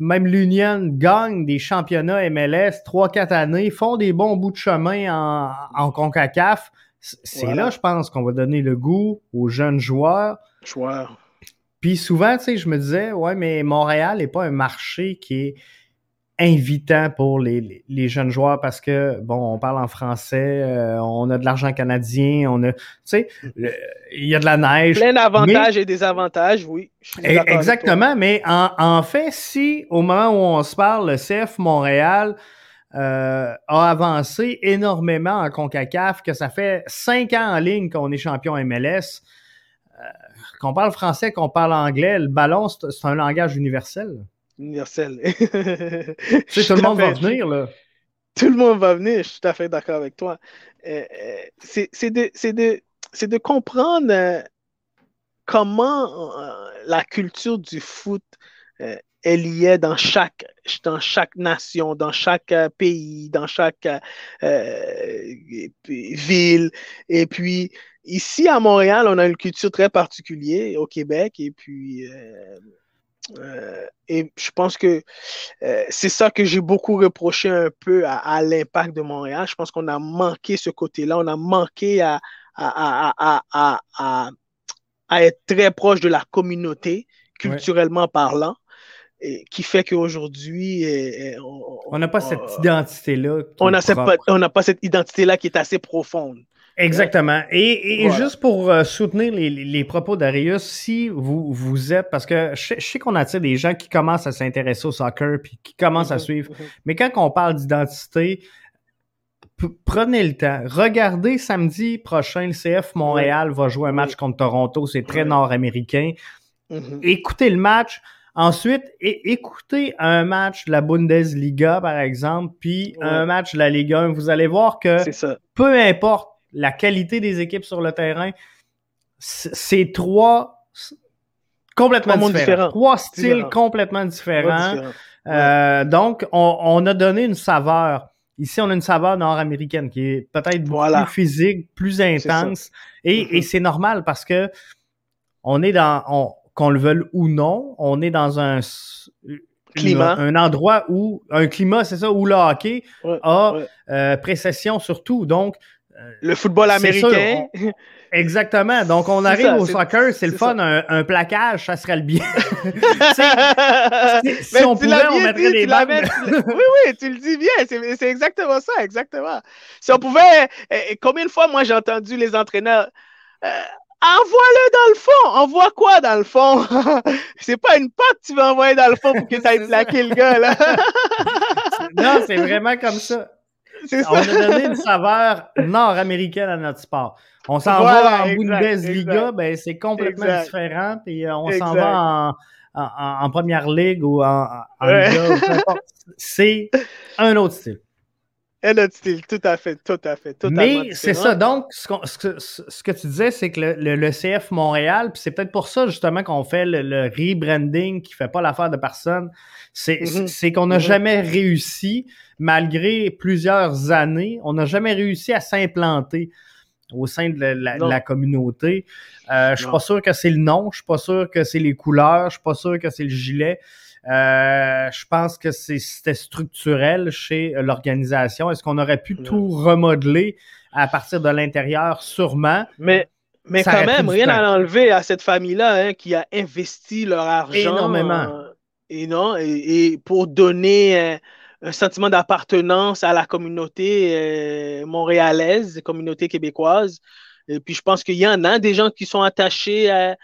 même l'Union gagne des championnats MLS 3-4 années, font des bons bouts de chemin en, en CONCACAF. C'est là, je pense, qu'on va donner le goût aux jeunes joueurs. Joueurs. Puis souvent, tu sais, je me disais, ouais, mais Montréal n'est pas un marché qui est invitant pour les, les, jeunes joueurs parce que, bon, on parle en français, euh, on a de l'argent canadien, on a, tu sais, il y a de la neige. Plein d'avantages et des avantages, oui. exactement, mais en, en, fait, si au moment où on se parle, le CF Montréal euh, a avancé énormément en CONCACAF, que ça fait cinq ans en ligne qu'on est champion MLS, euh, qu'on parle français, qu'on parle anglais, le ballon, c'est un langage universel universel. *laughs* tu tout le monde va venir, là. Tout le monde va venir, je suis tout à fait d'accord avec toi. Euh, euh, c'est de, de, comprendre euh, comment la culture du foot est liée dans chaque, dans chaque nation, dans chaque pays, dans chaque ville. Et puis, ici à Montréal, on a une culture très particulière au Québec. Et puis, euh, et je pense que euh, c'est ça que j'ai beaucoup reproché un peu à, l'impact de Montréal. Je pense qu'on a manqué ce côté-là. On a manqué à, à, être très proche de la communauté, culturellement parlant. qui fait qu'aujourd'hui, on n'a pas cette identité-là. On n'a pas, cette identité-là qui est assez profonde. Exactement. Et, juste pour euh, soutenir les, propos d'Arius, si vous, vous êtes, parce que je, sais qu'on attire des gens qui commencent à s'intéresser au soccer puis qui commencent à mhm, suivre, mhm. mais quand on parle d'identité, prenez le temps. Regardez samedi prochain, le CF Montréal va jouer un match contre Toronto, c'est très nord-américain. Mhm. Écoutez le match. Ensuite, écoutez un match de la Bundesliga, par exemple, puis un match de la Ligue 1. Vous allez voir que peu importe la qualité des équipes sur le terrain, c'est trois complètement différents. Trois styles complètement différents. Euh, donc, on, a donné une saveur. Ici, on a une saveur nord-américaine qui est peut-être plus physique, plus intense. Et, mm-hmm. et c'est normal parce que on est dans, qu'on le veuille ou non, on est dans un climat. un endroit où, un climat, c'est ça, où le hockey a euh, précession sur tout. Donc, le football américain. *laughs* Exactement. Donc, on arrive au soccer, c'est le fun, un, plaquage, ça serait le bien. *laughs* si, on pouvait, on mettrait des *laughs* oui, oui, tu le dis bien. C'est exactement ça, exactement. Si on pouvait, eh, eh, combien de fois, moi, j'ai entendu les entraîneurs. Euh, envoie-le dans le fond. Envoie quoi dans le fond? c'est pas une patte que tu veux envoyer dans le fond pour que tu ailles plaquer le gars, là. non, c'est vraiment comme ça. *laughs* On a donné une saveur nord-américaine à notre sport. On s'en va en Bundesliga, ben, c'est complètement différent. Puis euh, on s'en va en, première ligue ou en, Liga. *laughs* c'est un autre style. Un autre style, tout à fait, tout à fait. Mais c'est ça. Donc, ce, que, tu disais, c'est que le, CF Montréal, puis c'est peut-être pour ça justement qu'on fait le, rebranding qui fait pas l'affaire de personne, c'est mm-hmm. qu'on n'a mm-hmm. jamais réussi malgré plusieurs années, on n'a jamais réussi à s'implanter au sein de la, communauté. Euh, je suis pas sûr que c'est le nom, je suis pas sûr que c'est les couleurs, je suis pas sûr que c'est le gilet. Euh, je pense que c'était structurel chez l'organisation. Est-ce qu'on aurait pu tout remodeler à partir de l'intérieur? Sûrement. Mais, mais quand même, rien à enlever à cette famille-là hein, qui a investi leur argent. Énormément. Euh, et non, et, pour donner un sentiment d'appartenance à la communauté euh, montréalaise, communauté québécoise. Et puis je pense qu'il y en a des gens qui sont attachés à,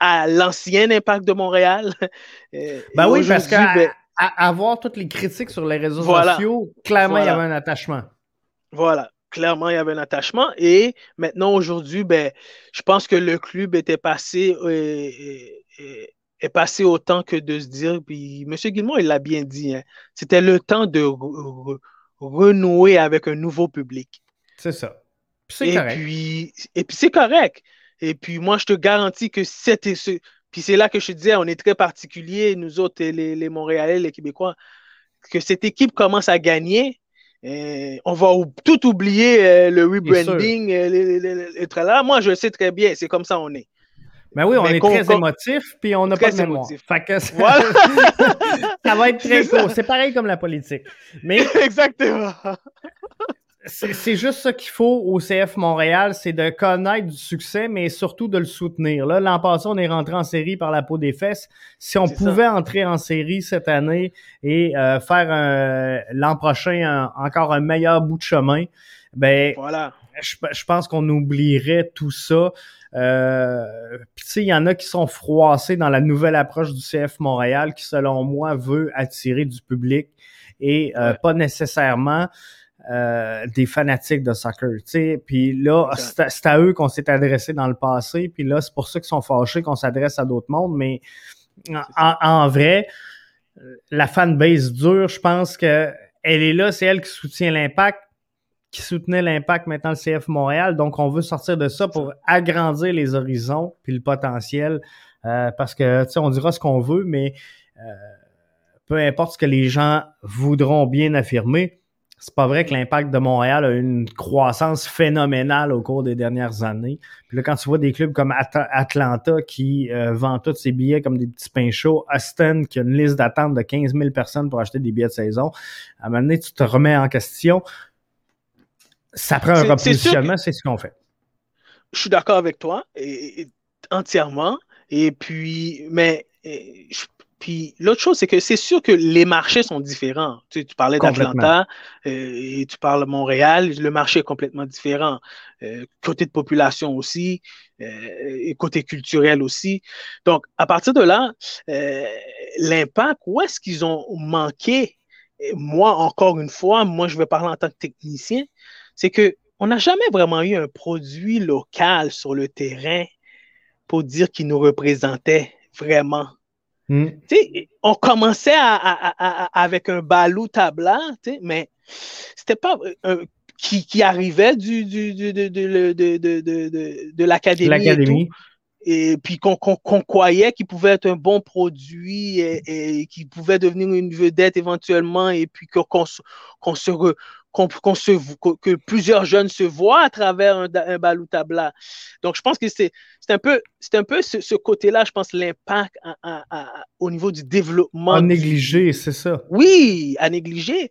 l'ancien impact de Montréal. *laughs* ben oui, parce qu'à ben, avoir toutes les critiques sur les réseaux sociaux, clairement, il y avait un attachement. Voilà, clairement, il y avait un attachement. Et maintenant, aujourd'hui, ben, je pense que le club était passé euh, euh, est passé autant que de se dire, puis M. Guillemot, il l'a bien dit, hein, c'était le temps de renouer avec un nouveau public. C'est ça. C'est correct. Puis, et puis c'est correct. Et puis moi, je te garantis que c'était ce. Puis c'est là que je te disais, on est très particulier, nous autres, les, les Montréalais, les Québécois, que cette équipe commence à gagner. Euh, on va tout oublier euh, le rebranding, euh, là. Moi, je sais très bien, c'est comme ça on est. Ben oui, on est très émotif, puis on n'a pas de mémoire. Fait que *laughs* ça, va être très court. C'est pareil comme la politique. Mais *laughs* Exactement. C'est juste ça qu'il faut au CF Montréal, c'est de connaître du succès, mais surtout de le soutenir. Là, l'an passé, on est rentré en série par la peau des fesses. Si on pouvait entrer en série cette année et euh, faire l'an prochain encore un meilleur bout de chemin, ben voilà. je, je pense qu'on oublierait tout ça. Euh, Puis tu sais, il y en a qui sont froissés dans la nouvelle approche du CF Montréal qui, selon moi, veut attirer du public et euh, pas nécessairement euh, des fanatiques de soccer. sais. Puis là, c'est à eux qu'on s'est adressé dans le passé. Puis là, c'est pour ça qu'ils sont fâchés qu'on s'adresse à d'autres mondes. Mais en, en, vrai, la fanbase dure, je pense que elle est là, c'est elle qui soutient l'impact qui soutenait l'impact maintenant le CF Montréal. Donc, on veut sortir de ça pour agrandir les horizons puis le potentiel. Euh, parce que, tu sais, on dira ce qu'on veut, mais euh, peu importe ce que les gens voudront bien affirmer, c'est pas vrai que l'impact de Montréal a une croissance phénoménale au cours des dernières années. Puis là, quand tu vois des clubs comme Atlanta qui euh, vend tous ses billets comme des petits pains chauds, Aston qui a une liste d'attente de 15 000 personnes pour acheter des billets de saison, à un moment donné, tu te remets en question. Ça prend un repositionnement, c'est ce qu'on fait. Je suis d'accord avec toi, et, entièrement. Et puis, mais Puis l'autre chose, c'est que c'est sûr que les marchés sont différents. Tu, tu parlais d'Atlanta euh, et tu parles de Montréal, le marché est complètement différent. Euh, côté de population aussi, euh, et côté culturel aussi. Donc, à partir de là, l'impact, où est-ce qu'ils ont manqué? moi, encore une fois, moi, je vais parler en tant que technicien, c'est que on n'a jamais vraiment eu un produit local sur le terrain pour dire qu'il nous représentait vraiment. Hmm. On commençait avec un balou tabla, mais c'était pas euh, qui, arrivait du, de, l'académie. Et, puis qu'on croyait qu'il pouvait être un bon produit et, qu'il pouvait devenir une vedette éventuellement, et puis qu'on se, que plusieurs jeunes se voient à travers un, un baloutabla. Donc, je pense que c'est un peu, un peu ce, côté-là, je pense, l'impact au niveau du développement. À négliger, c'est ça. Oui, à négliger.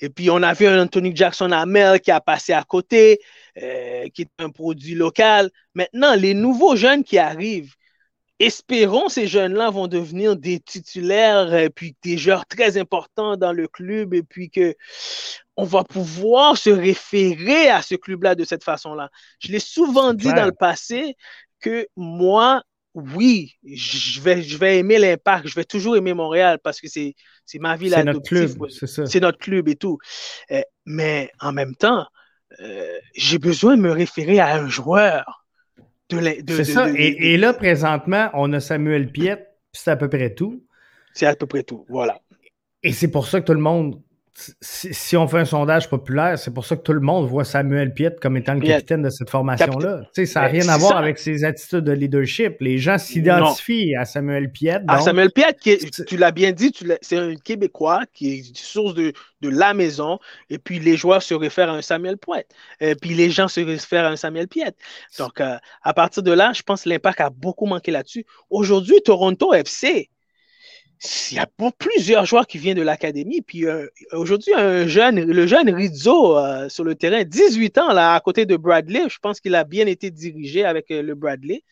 Et puis, on a vu un Anthony Jackson Amel qui a passé à côté, euh, qui est un produit local. Maintenant, les nouveaux jeunes qui arrivent, espérons ces jeunes-là vont devenir des titulaires et puis des joueurs très importants dans le club et puis que on va pouvoir se référer à ce club-là de cette façon-là. Je l'ai souvent dit dans le passé que moi, oui, je vais, je vais aimer l'impact, je vais toujours aimer Montréal parce que c'est, ma ville C'est notre club, c'est notre club et tout. Euh, mais en même temps, euh, j'ai besoin de me référer à un joueur. c'est ça. et, là, présentement, on a Samuel Piet, c'est à peu près tout. C'est à peu près tout, voilà. Et c'est pour ça que tout le monde si, on fait un sondage populaire, c'est pour ça que tout le monde voit Samuel Piet comme étant le capitaine de cette formation-là. Ça n'a rien à voir avec ses attitudes de leadership. Les gens s'identifient à Samuel Piet. À Samuel Piet, tu l'as bien dit, c'est un Québécois qui est source de, la maison, et puis les joueurs se réfèrent à un Samuel Piet. Et puis les gens se réfèrent à un Samuel Piet. Donc, euh, à partir de là, je pense que l'impact a beaucoup manqué là-dessus. Aujourd'hui, Toronto FC, il y a plusieurs joueurs qui viennent de l'académie. Puis euh, aujourd'hui, un jeune, le jeune Rizzo euh, sur le terrain, 18 ans, là, à côté de Bradley, je pense qu'il a bien été dirigé avec euh, le Bradley.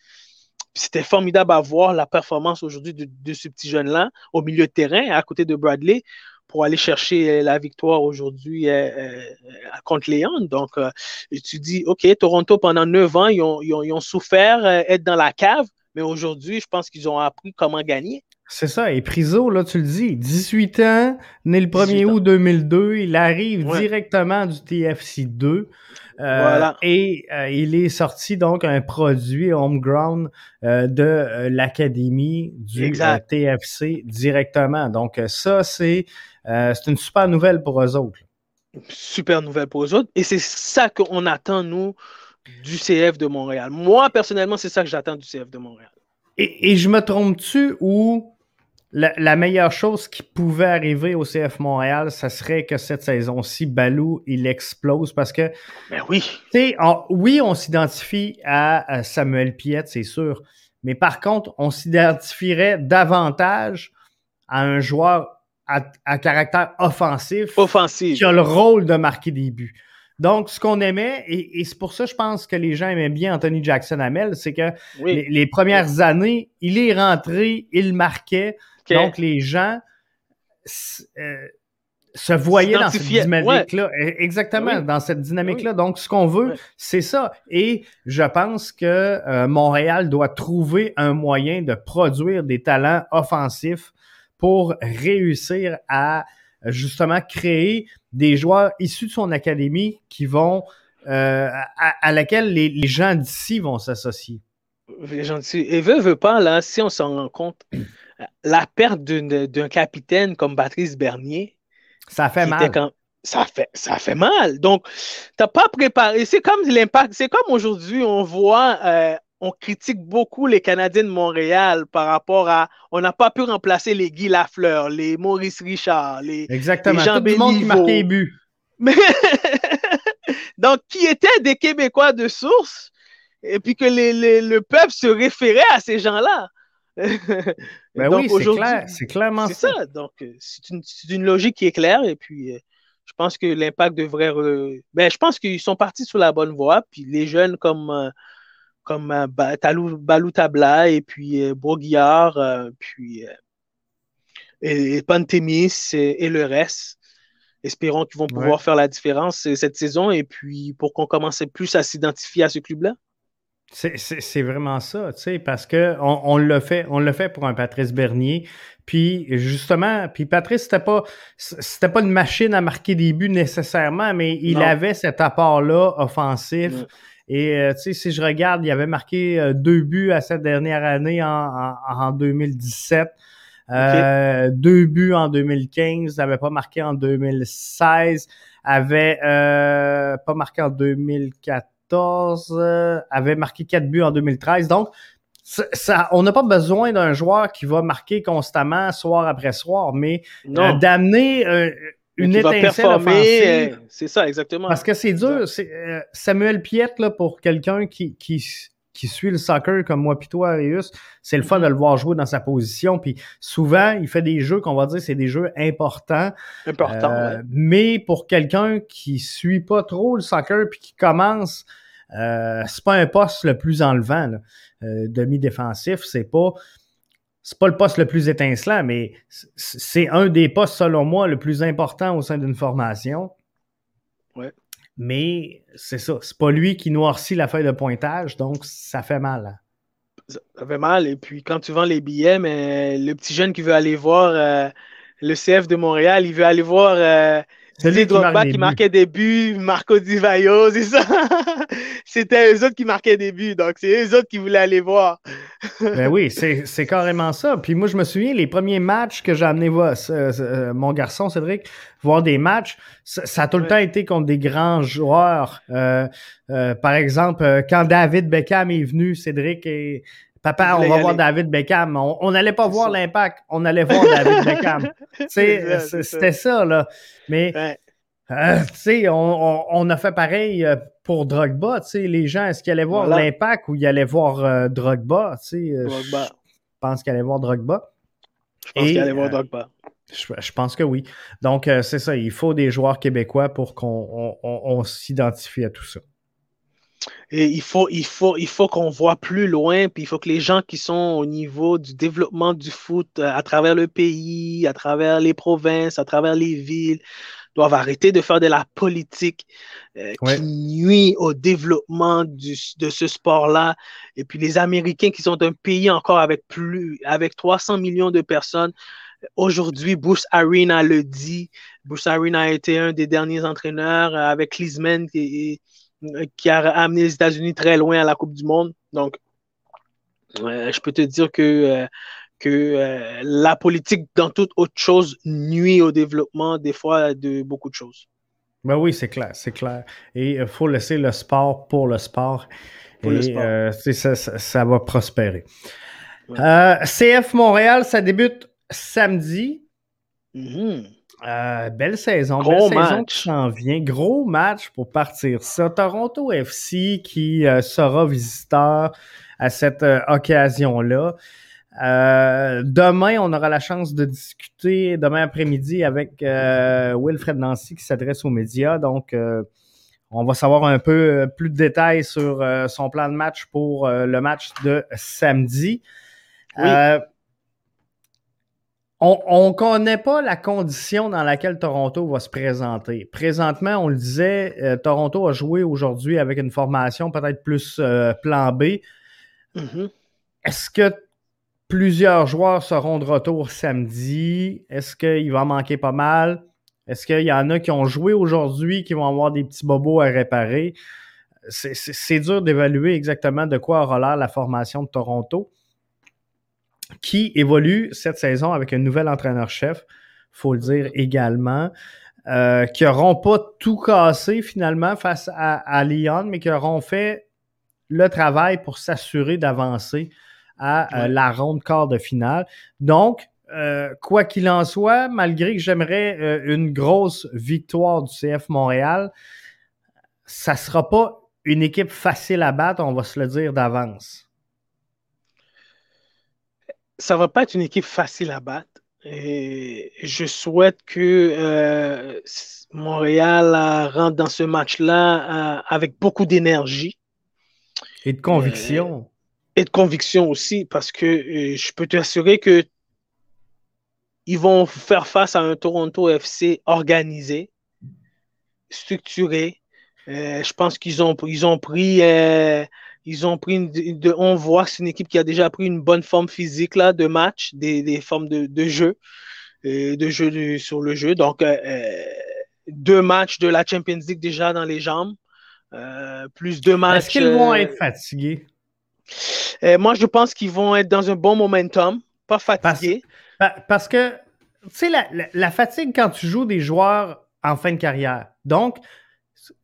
C'était formidable à voir la performance aujourd'hui de, ce petit jeune-là au milieu de terrain, à côté de Bradley, pour aller chercher la victoire aujourd'hui contre Léon. Donc, tu dis, OK, Toronto, pendant 9 ans, ils ont, ils ont souffert être dans la cave, mais aujourd'hui, je pense qu'ils ont appris comment gagner. C'est ça. Et Priso, là, tu le dis, 18 ans, né le 1er août 2002, il arrive directement du TFC 2. Euh, et euh, il est sorti donc un produit homegrown euh, de l'académie du TFC directement. Donc ça, c'est c'est une super nouvelle pour eux autres. Super nouvelle pour eux autres. Et c'est ça qu'on attend, nous, du CF de Montréal. Moi, personnellement, c'est ça que j'attends du CF de Montréal. Et, et je me trompe-tu ou la, meilleure chose qui pouvait arriver au CF Montréal, ça serait que cette saison-ci, Balou, il explose parce que. Ben oui. Tu oui, on s'identifie à, Samuel Piette, c'est sûr. Mais par contre, on s'identifierait davantage à un joueur à, caractère offensif, offensif qui a le rôle de marquer des buts. Donc, ce qu'on aimait, et, c'est pour ça je pense que les gens aimaient bien Anthony Jackson Hamel, c'est que les, premières années, il est rentré, il marquait. Donc, les gens euh, se voyaient dans cette dynamique-là. E, exactement, dans cette dynamique-là. Donc, ce qu'on veut, c'est ça. Et je pense que euh, Montréal doit trouver un moyen de produire des talents offensifs pour réussir à justement créer des joueurs issus de son académie qui vont euh, à, laquelle les, gens d'ici vont s'associer. Et veut, veut pas, là, si on s'en rend compte, la perte d'un capitaine comme Patrice Bernier. Ça fait mal. ça fait, ça fait mal. Donc, tu n'as pas préparé. C'est comme l'impact. C'est comme aujourd'hui, on voit, euh, on critique beaucoup les Canadiens de Montréal par rapport à. On n'a pas pu remplacer les Guy Lafleur, les Maurice Richard, les. Exactement. Jean Tout le monde qui marquait les buts. Mais... *laughs* Donc, qui étaient des Québécois de source, et puis que le peuple se référait à ces gens-là. *laughs* ben oui, c'est clair, c'est clairement ça. ça. Donc, euh, c'est une, une, logique qui est claire et puis euh, je pense que l'impact devrait. Ben, je pense qu'ils sont partis sur la bonne voie. Puis les jeunes comme, euh, comme Balou Tabla et puis Bourguillard, puis et, Pantémis et, le reste. Espérons qu'ils vont pouvoir faire la différence cette saison et puis pour qu'on commence plus à s'identifier à ce club-là. C'est vraiment ça, tu sais, parce qu'on on l'a fait, on fait pour un Patrice Bernier. Puis justement, puis Patrice, c'était pas c'était pas une machine à marquer des buts nécessairement, mais il avait cet apport-là offensif. Et euh, tu sais, si je regarde, il avait marqué euh, deux buts à cette dernière année en, en, 2017. Euh, deux buts en 2015, n'avait pas marqué en 2016, avait pas marqué en 2014 euh, avait marqué 4 buts en 2013. Donc, ça, on n'a pas besoin d'un joueur qui va marquer constamment soir après soir, mais euh, d'amener euh, une étincelle offensive. c'est ça, exactement. Parce que c'est dur. Samuel Piette, là, pour quelqu'un qui, qui qui suit le soccer comme moi puis toi, Arius, c'est le fun de le voir jouer dans sa position. Puis souvent, il fait des jeux qu'on va dire c'est des jeux importants. Importants, euh, Mais pour quelqu'un qui suit pas trop le soccer puis qui commence, euh, c'est pas un poste le plus enlevant. Euh, demi-défensif, c'est pas c'est pas le poste le plus étincelant, mais c'est un des postes, selon moi, le plus important au sein d'une formation. Ouais. Mais c'est ça, c'est pas lui qui noircit la feuille de pointage, donc ça fait mal. Hein. Ça fait mal. Et puis quand tu vends les billets, mais le petit jeune qui veut aller voir euh, le CF de Montréal, il veut aller voir Didier Drogba qui, marquait des buts, Marco Di Vaio, *laughs* c'est ça. C'était eux autres qui marquaient des buts, donc c'est eux autres qui voulaient aller voir. ben oui, c'est carrément ça. Puis moi, je me souviens, les premiers matchs que j'ai amené voir, euh, mon garçon Cédric, voir des matchs, ça, a tout le temps été contre des grands joueurs. Euh, euh, par exemple, quand David Beckham est venu, Cédric et Papa, on va voir David Beckham. On n'allait pas voir l'impact, on allait voir David *laughs* Beckham. C'était ça, là. Mais, euh, tu sais, on, a fait pareil euh, pour Drogba. Tu sais, les gens, est-ce qu'ils allaient voir l'impact ou ils allaient voir euh, Drogba? Tu sais, Je pense qu'ils allaient voir Drogba. Je pense qu'ils allaient voir Drogba. Je, pense que oui. Donc, c'est ça. Il faut des joueurs québécois pour qu'on s'identifie à tout ça. Et il faut, il faut, il faut qu'on voit plus loin, puis il faut que les gens qui sont au niveau du développement du foot euh, à travers le pays, à travers les provinces, à travers les villes, doivent arrêter de faire de la politique euh, qui nuit au développement de ce sport-là. Et puis les Américains qui sont un pays encore avec plus, avec 300 millions de personnes. Aujourd'hui, Bruce Arena le dit. Bruce Arena a été un des derniers entraîneurs euh, avec Klinsmann qui, qui a amené les États-Unis très loin à la Coupe du Monde. Donc, je peux te dire que, euh, que euh, la politique, dans toute autre chose, nuit au développement des fois de beaucoup de choses. Ben oui, c'est clair, c'est clair. Et il faut laisser le sport pour le sport. et euh, ça, va prospérer. CF Montréal, ça débute samedi. Mm-hmm. Euh, belle saison. Gros belle saison qui s'en vient. Gros match pour partir ça. Toronto FC qui euh, sera visiteur à cette euh, occasion-là. demain, on aura la chance de discuter demain après-midi avec Wilfred Nancy qui s'adresse aux médias. Donc, on va savoir un peu plus de détails sur son plan de match pour le match de samedi. Oui on ne connaît pas la condition dans laquelle Toronto va se présenter. Présentement, on le disait, euh, Toronto a joué aujourd'hui avec une formation peut-être plus euh, plan B. Mm-hmm. Est-ce que plusieurs joueurs seront de retour samedi? Est-ce qu'il va manquer pas mal? Est-ce qu'il y en a qui ont joué aujourd'hui qui vont avoir des petits bobos à réparer? C'est dur d'évaluer exactement de quoi aura l'air la formation de Toronto qui évolue cette saison avec un nouvel entraîneur-chef, faut le dire également, euh, qui n'auront pas tout cassé finalement face à, Lyon, mais qui auront fait le travail pour s'assurer d'avancer à euh, la ronde quart de finale. Donc, euh, quoi qu'il en soit, malgré que j'aimerais une grosse victoire du CF Montréal, ça ne sera pas une équipe facile à battre, on va se le dire d'avance ça va pas être une équipe facile à battre. Et je souhaite que euh, Montréal euh, rentre dans ce match-là euh, avec beaucoup d'énergie. Et de conviction. et de conviction aussi, parce que je peux t'assurer que ils vont faire face à un Toronto FC organisé, structuré. Je pense qu'ils ont, ils ont pris, ils ont pris une, on voit que c'est une équipe qui a déjà pris une bonne forme physique là, de match, des, formes de, jeu, euh, de jeu sur le jeu. Donc, deux matchs de la Champions League déjà dans les jambes, plus deux matchs. Est-ce qu'ils vont être fatigués? moi, je pense qu'ils vont être dans un bon momentum, pas fatigués. Parce, que, tu sais, la, fatigue quand tu joues des joueurs en fin de carrière. Donc,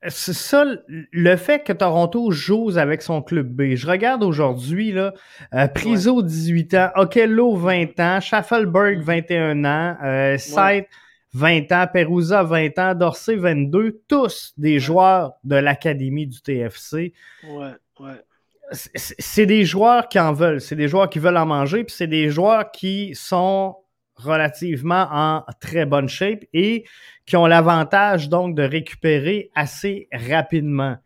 c'est ça, le fait que Toronto joue avec son club B. Je regarde aujourd'hui, là, euh, Priso, 18 ans, Okello, 20 ans, Schaffelberg, 21 ans, euh, 20 ans, Perusa, 20 ans, Dorsey, 22, tous des joueurs de l'Académie du TFC. Ouais, ouais. C'est des joueurs qui en veulent, c'est des joueurs qui veulent en manger, puis c'est des joueurs qui sont relativement en très bonne shape et qui ont l'avantage donc de récupérer assez rapidement.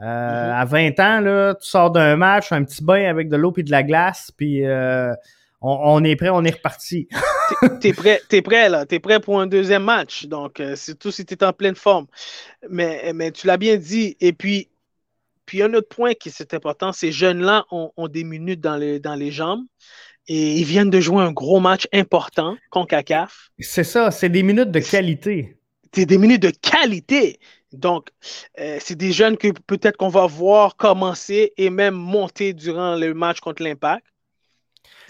Euh, mm-hmm. À 20 ans, là, tu sors d'un match, un petit bain avec de l'eau et de la glace, puis euh, on, est prêt, on est reparti. t'es prêt, es prêt là, t'es prêt pour un deuxième match. Donc, euh, c'est tout si t'es en pleine forme. Mais, mais tu l'as bien dit. Et puis, puis un autre point qui est important, ces jeunes-là ont, ont, des minutes dans les, dans les jambes et ils viennent de jouer un gros match important contre CACAF. C'est ça, c'est des minutes de qualité. C'est des minutes de qualité. Donc, euh, c'est des jeunes que peut-être qu'on va voir commencer et même monter durant le match contre l'Impact.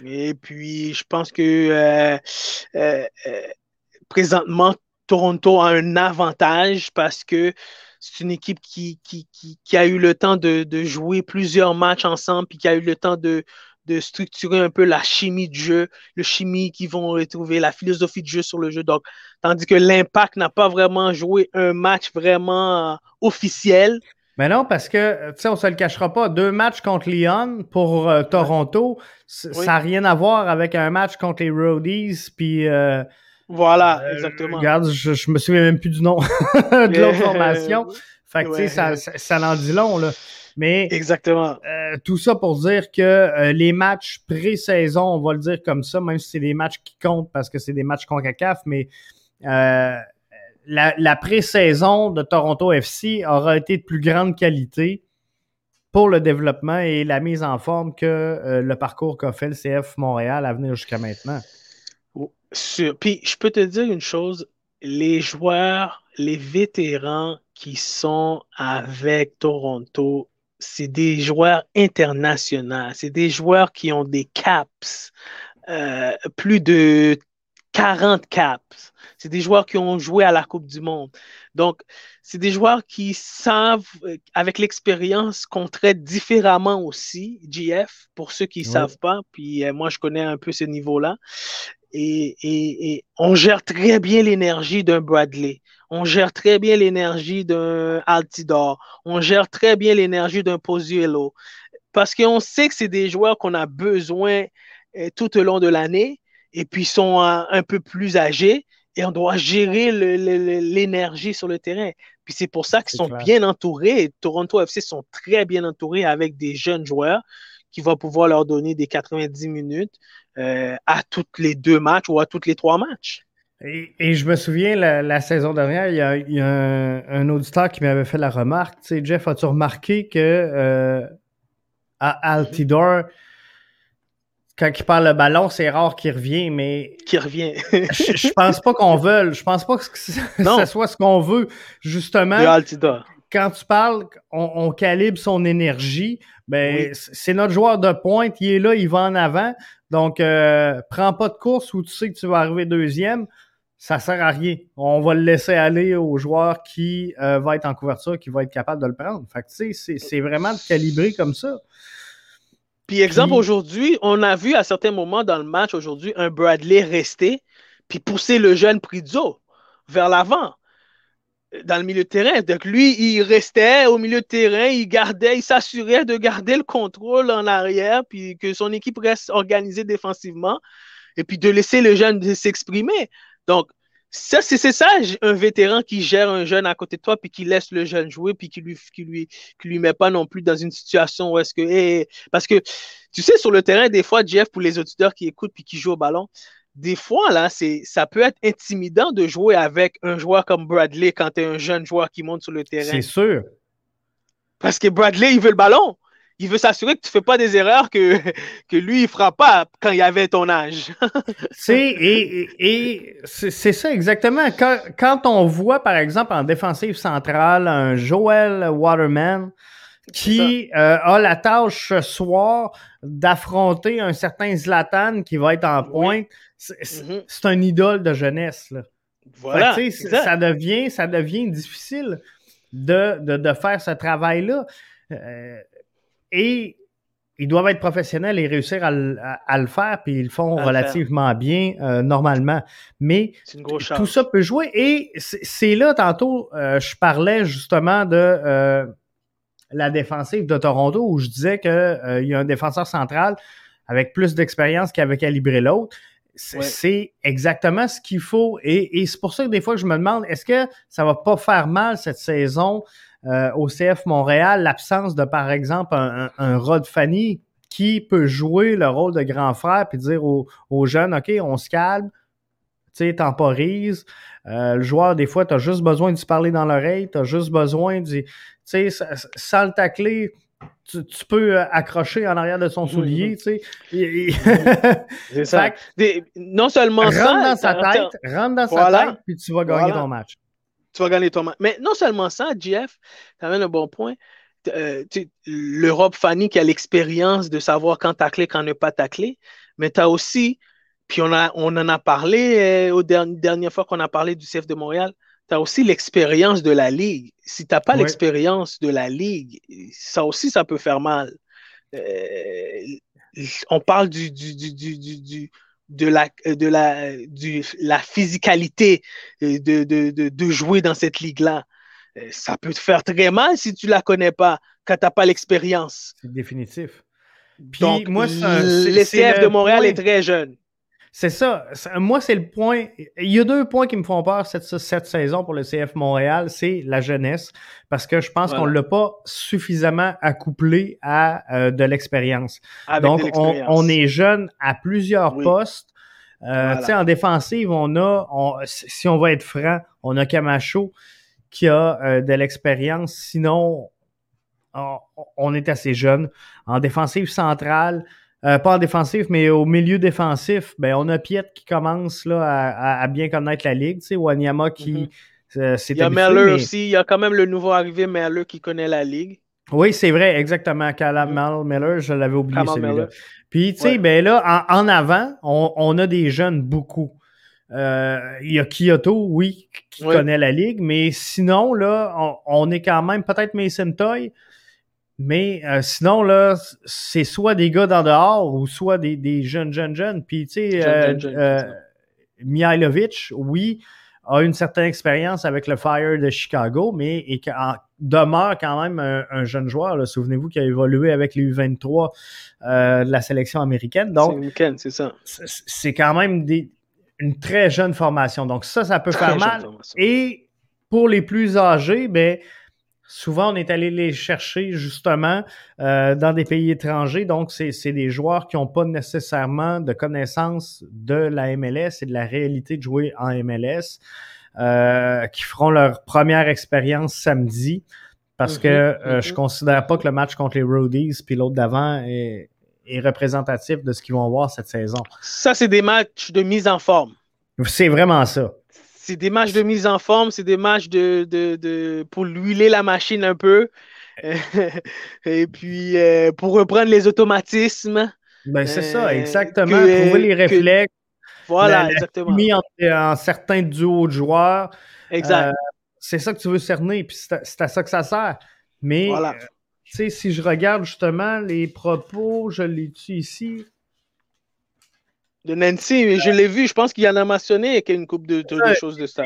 Et puis, je pense que euh, euh, présentement, Toronto a un avantage parce que c'est une équipe qui, qui, a eu le temps de, de, jouer plusieurs matchs ensemble, puis qui a eu le temps de, de structurer un peu la chimie du jeu, le chimie qu'ils vont retrouver, la philosophie de jeu sur le jeu. Donc, tandis que l'Impact n'a pas vraiment joué un match vraiment euh, officiel. Mais non, parce que, tu sais, on se le cachera pas, deux matchs contre Lyon pour euh, Toronto, ça n'a rien à voir avec un match contre les Roadies, puis... Euh, voilà, exactement. Regarde, je, je me souviens même plus du nom *laughs* de l'autre formation. Fait que, ça, ça, ça en dit long, là. Mais exactement. Euh, tout ça pour dire que euh, les matchs pré-saison, on va le dire comme ça, même si c'est des matchs qui comptent parce que c'est des matchs CONCACAF, mais euh, la, la pré-saison de Toronto FC aura été de plus grande qualité pour le développement et la mise en forme que le parcours qu'a fait le CF Montréal à venir jusqu'à maintenant. Oh, puis je peux te dire une chose, les joueurs, les vétérans qui sont avec Toronto c'est des joueurs internationaux, c'est des joueurs qui ont des caps, euh, plus de 40 caps. C'est des joueurs qui ont joué à la Coupe du Monde. Donc, c'est des joueurs qui savent, euh, avec l'expérience, qu'on traite différemment aussi, GF, pour ceux qui ne savent pas. Puis euh, moi, je connais un peu ce niveau-là. Et, et, on gère très bien l'énergie d'un Bradley. On gère très bien l'énergie d'un Altidor. On gère très bien l'énergie d'un Pozuelo. Parce qu'on sait que c'est des joueurs qu'on a besoin euh, tout au long de l'année et puis sont un, peu plus âgés et on doit gérer l'énergie sur le terrain. Puis c'est pour ça qu'ils sont bien entourés. Toronto FC sont très bien entourés avec des jeunes joueurs qui vont pouvoir leur donner des 90 minutes euh, à toutes les deux matchs ou à toutes les trois matchs. Et, je me souviens, la, saison dernière, il y a, un, auditeur qui m'avait fait la remarque. Tu sais, Jeff, as-tu remarqué que euh, à Altidore, quand il parle le ballon, c'est rare qu'il revient, mais. Qui revient. *laughs* je, je, pense pas qu'on veut. Je pense pas que ce soit ce qu'on veut. Justement. Quand tu parles, on, calibre son énergie. Ben, c'est notre joueur de pointe. Il est là, il va en avant. Donc, euh, prends pas de course où tu sais que tu vas arriver deuxième ça sert à rien. On va le laisser aller au joueur qui euh, va être en couverture, qui va être capable de le prendre. Fait tu sais, c'est vraiment calibré comme ça. Puis, exemple, aujourd'hui, on a vu à certains moments dans le match aujourd'hui un Bradley rester puis pousser le jeune Prizzo vers l'avant dans le milieu de terrain. Donc, lui, il restait au milieu de terrain, il gardait, il s'assurait de garder le contrôle en arrière, puis que son équipe reste organisée défensivement, et puis de laisser le jeune s'exprimer. Donc, ça, c'est ça, un vétéran qui gère un jeune à côté de toi, puis qui laisse le jeune jouer, puis qui lui, qui lui, qui lui met pas non plus dans une situation où est-ce que, parce que, tu sais, sur le terrain, des fois, Jeff, pour les auditeurs qui écoutent puis qui jouent au ballon, des fois, là, ça peut être intimidant de jouer avec un joueur comme Bradley quand tu es un jeune joueur qui monte sur le terrain. C'est sûr. Parce que Bradley, il veut le ballon. Il veut s'assurer que tu ne fais pas des erreurs que, *laughs* que lui, il ne fera pas quand il avait ton âge. *laughs* et, et c'est ça exactement. Quand, on voit, par exemple, en défensive centrale, un Joel Waterman qui euh, a la tâche ce soir d'affronter un certain Zlatan qui va être en pointe, mm-hmm. c'est un idole de jeunesse. Voilà. ça, devient, ça devient difficile de, de, faire ce travail-là. Euh, et ils doivent être professionnels et réussir à, le faire, puis ils le font relativement bien euh, normalement. Mais tout ça peut jouer. Et c'est là, tantôt, euh, je parlais justement de la défensive de Toronto, où je disais qu'il y a un défenseur central avec plus d'expérience qui avait calibré l'autre. C'est exactement ce qu'il faut. Et, c'est pour ça que des fois, je me demande, est-ce que ça va pas faire mal cette saison euh, au CF Montréal, l'absence de, par exemple, un, Rod Fanny qui peut jouer le rôle de grand frère puis dire aux, jeunes, OK, on se calme, tu sais, temporise. Euh, le joueur, des fois, tu as juste besoin de se parler dans l'oreille, tu as juste besoin de, tu sais, sans le tacler, tu, peux euh, accrocher en arrière de son soulier, tu sais. *laughs* C'est ça. non seulement rentre ça. Dans sa tête, rentre dans sa tête, puis tu vas gagner ton match. Tu vas gagner ton match. Mais non seulement ça, Jeff, tu amènes un bon point. Euh, L'Europe Fanny qui a l'expérience de savoir quand tacler, quand ne pas tacler, mais tu as aussi, puis on, a, on en a parlé euh, aux dernières fois qu'on a parlé du CF de Montréal, tu as aussi l'expérience de la Ligue. Si tu n'as pas l'expérience de la Ligue, ça aussi, ça peut faire mal. Euh, on parle du, de, la, de la, la physicalité euh, de, jouer dans cette ligue-là. Euh, ça peut te faire très mal si tu ne la connais pas, quand tu n'as pas l'expérience. C'est définitif. Donc, moi, l'SCF de Montréal est très jeune. C'est ça. Moi, c'est le point. Il y a deux points qui me font peur cette, cette saison pour le CF Montréal. C'est la jeunesse, parce que je pense qu'on ne l'a pas suffisamment accouplé à euh, de l'expérience. Donc, on, est jeune à plusieurs postes. Euh, En défensive, on a, si on va être franc, on a Camacho qui a euh, de l'expérience. Sinon, on, on est assez jeune. En défensive centrale, euh, pas en défensif, mais au milieu défensif, ben, on a Piet qui commence là, à, bien connaître la ligue. Tu sais, Wanyama qui mm Il y a Meller aussi. Il y a quand même le nouveau arrivé Meller qui connaît la ligue. Oui, c'est vrai, exactement. Callum mm Meller, je l'avais oublié celui-là. Puis, tu sais, ben là, en, avant, on, a des jeunes beaucoup. Euh, il y a Kyoto, oui, qui connaît la ligue, mais sinon, là, on, on est quand même peut-être Mason Toy, mais euh, sinon, là, c'est soit des gars dans dehors ou soit des, jeunes, jeunes, jeunes. Puis, tu sais, euh, euh, Mihailovic, oui, a une certaine expérience avec le Fire de Chicago, mais et demeure quand même un, jeune joueur. Souvenez-vous qu'il a évolué avec les U23 de la sélection américaine. Donc, c'est ça. C'est quand même des, une très jeune formation. Donc, ça, ça peut faire mal. Et pour les plus âgés, ben, Souvent, on est allé les chercher justement euh, dans des pays étrangers. Donc, c'est des joueurs qui n'ont pas nécessairement de connaissance de la MLS et de la réalité de jouer en MLS, euh, qui feront leur première expérience samedi. Parce que mm-hmm, euh, je mm-hmm. considère pas que le match contre les Roadies puis l'autre d'avant est, est représentatif de ce qu'ils vont voir cette saison. Ça, c'est des matchs de mise en forme. C'est vraiment ça c'est des matchs de mise en forme, c'est des matchs de, de, pour huiler la machine un peu. *laughs* et puis euh, pour reprendre les automatismes. Ben, c'est ça, euh, exactement. Trouver les réflexes. voilà, exactement. Mis en, certains duos de joueurs. Exact. Euh, c'est ça que tu veux cerner, puis c'est à, ça que ça sert. Mais, voilà. tu sais, si je regarde justement les propos, je l'ai tu ici? De Nancy, je l'ai vu, je pense qu'il y en a mentionné qu'il y a une coupe de, choses de ça.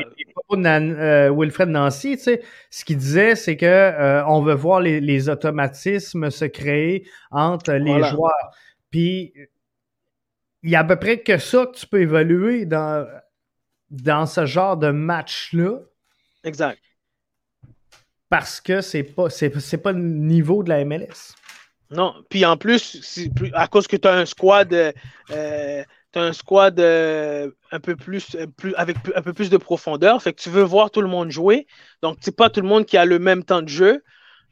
Euh, Wilfred Nancy, tu sais, ce qu'il disait, c'est que euh, on veut voir les, automatismes se créer entre les joueurs. Puis il y a à peu près que ça que tu peux évaluer dans, dans ce genre de match-là. Exact. Parce que c'est pas, c'est, pas le niveau de la MLS. Non, puis en plus, à cause que tu as un squad euh, un squad euh, un peu plus, plus, avec un peu plus de profondeur. Fait que tu veux voir tout le monde jouer. Donc, c'est pas tout le monde qui a le même temps de jeu.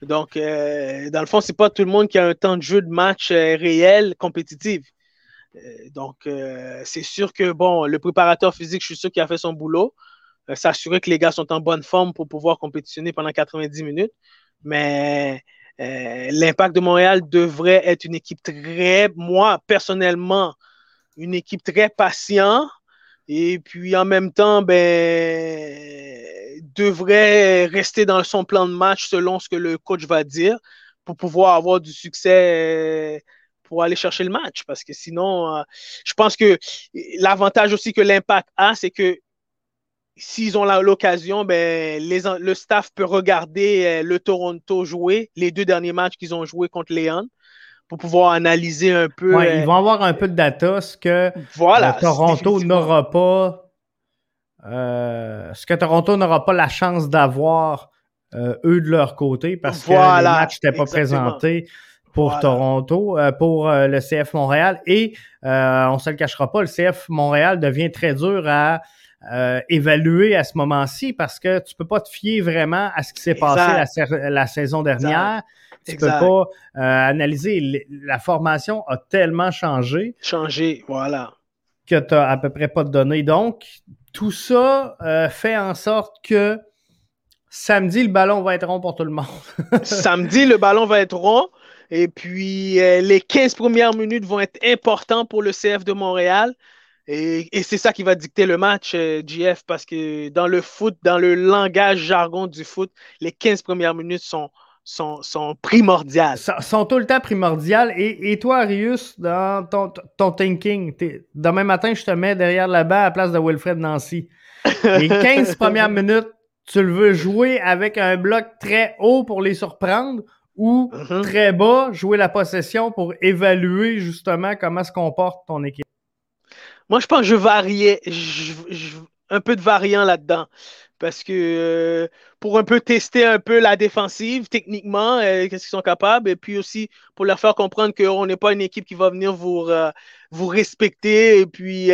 Donc, euh, dans le fond, c'est pas tout le monde qui a un temps de jeu de match euh, réel, compétitif. donc, c'est sûr que, bon, le préparateur physique, je suis sûr qu'il a fait son boulot. S'assurer que les gars sont en bonne forme pour pouvoir compétitionner pendant 90 minutes. Mais l'impact de Montréal devrait être une équipe très, moi, personnellement, une équipe très patiente et puis en même temps, ben, devrait rester dans son plan de match selon ce que le coach va dire pour pouvoir avoir du succès euh, pour aller chercher le match. Parce que sinon, euh, je pense que l'avantage aussi que l'impact a, c'est que s'ils ont l'occasion, ben, le staff peut regarder euh, le Toronto jouer, les deux derniers matchs qu'ils ont joués contre Léon pour pouvoir analyser un peu. Ouais, ils vont avoir un peu de data, ce que voilà, Toronto n'aura pas. Euh, ce que Toronto n'aura pas la chance d'avoir euh, eux de leur côté parce que le match n'était pas présenté pour Toronto, euh, pour le CF Montréal. Et on ne se le cachera pas, le CF Montréal devient très dur à évaluer à ce moment-ci parce que tu ne peux pas te fier vraiment à ce qui s'est passé la, saison dernière. Tu peux pas euh, analyser. La formation a tellement changé. Changé, voilà. Que tu n'as à peu près pas de données. Donc, tout ça euh, fait en sorte que samedi, le ballon va être rond pour tout le monde. *laughs* samedi, le ballon va être rond. Et puis, euh, les 15 premières minutes vont être importantes pour le CF de Montréal. Et, et c'est ça qui va dicter le match, GF, parce que dans le foot, dans le langage jargon du foot, les 15 premières minutes sont, sont, sont primordiales. sont tout le temps primordiales. Et, et toi, Arius, dans ton, ton thinking, demain matin, je te mets derrière la balle à la place de Wilfred Nancy. Les *laughs* 15 premières minutes, tu le veux jouer avec un bloc très haut pour les surprendre ou mm-hmm. très bas, jouer la possession pour évaluer justement comment se comporte ton équipe? Moi, je pense que je variais, un peu de variant là-dedans parce que euh, pour un peu tester un peu la défensive techniquement, euh, qu'est-ce qu'ils sont capables, et puis aussi pour leur faire comprendre qu'on n'est pas une équipe qui va venir vous, euh, respecter et puis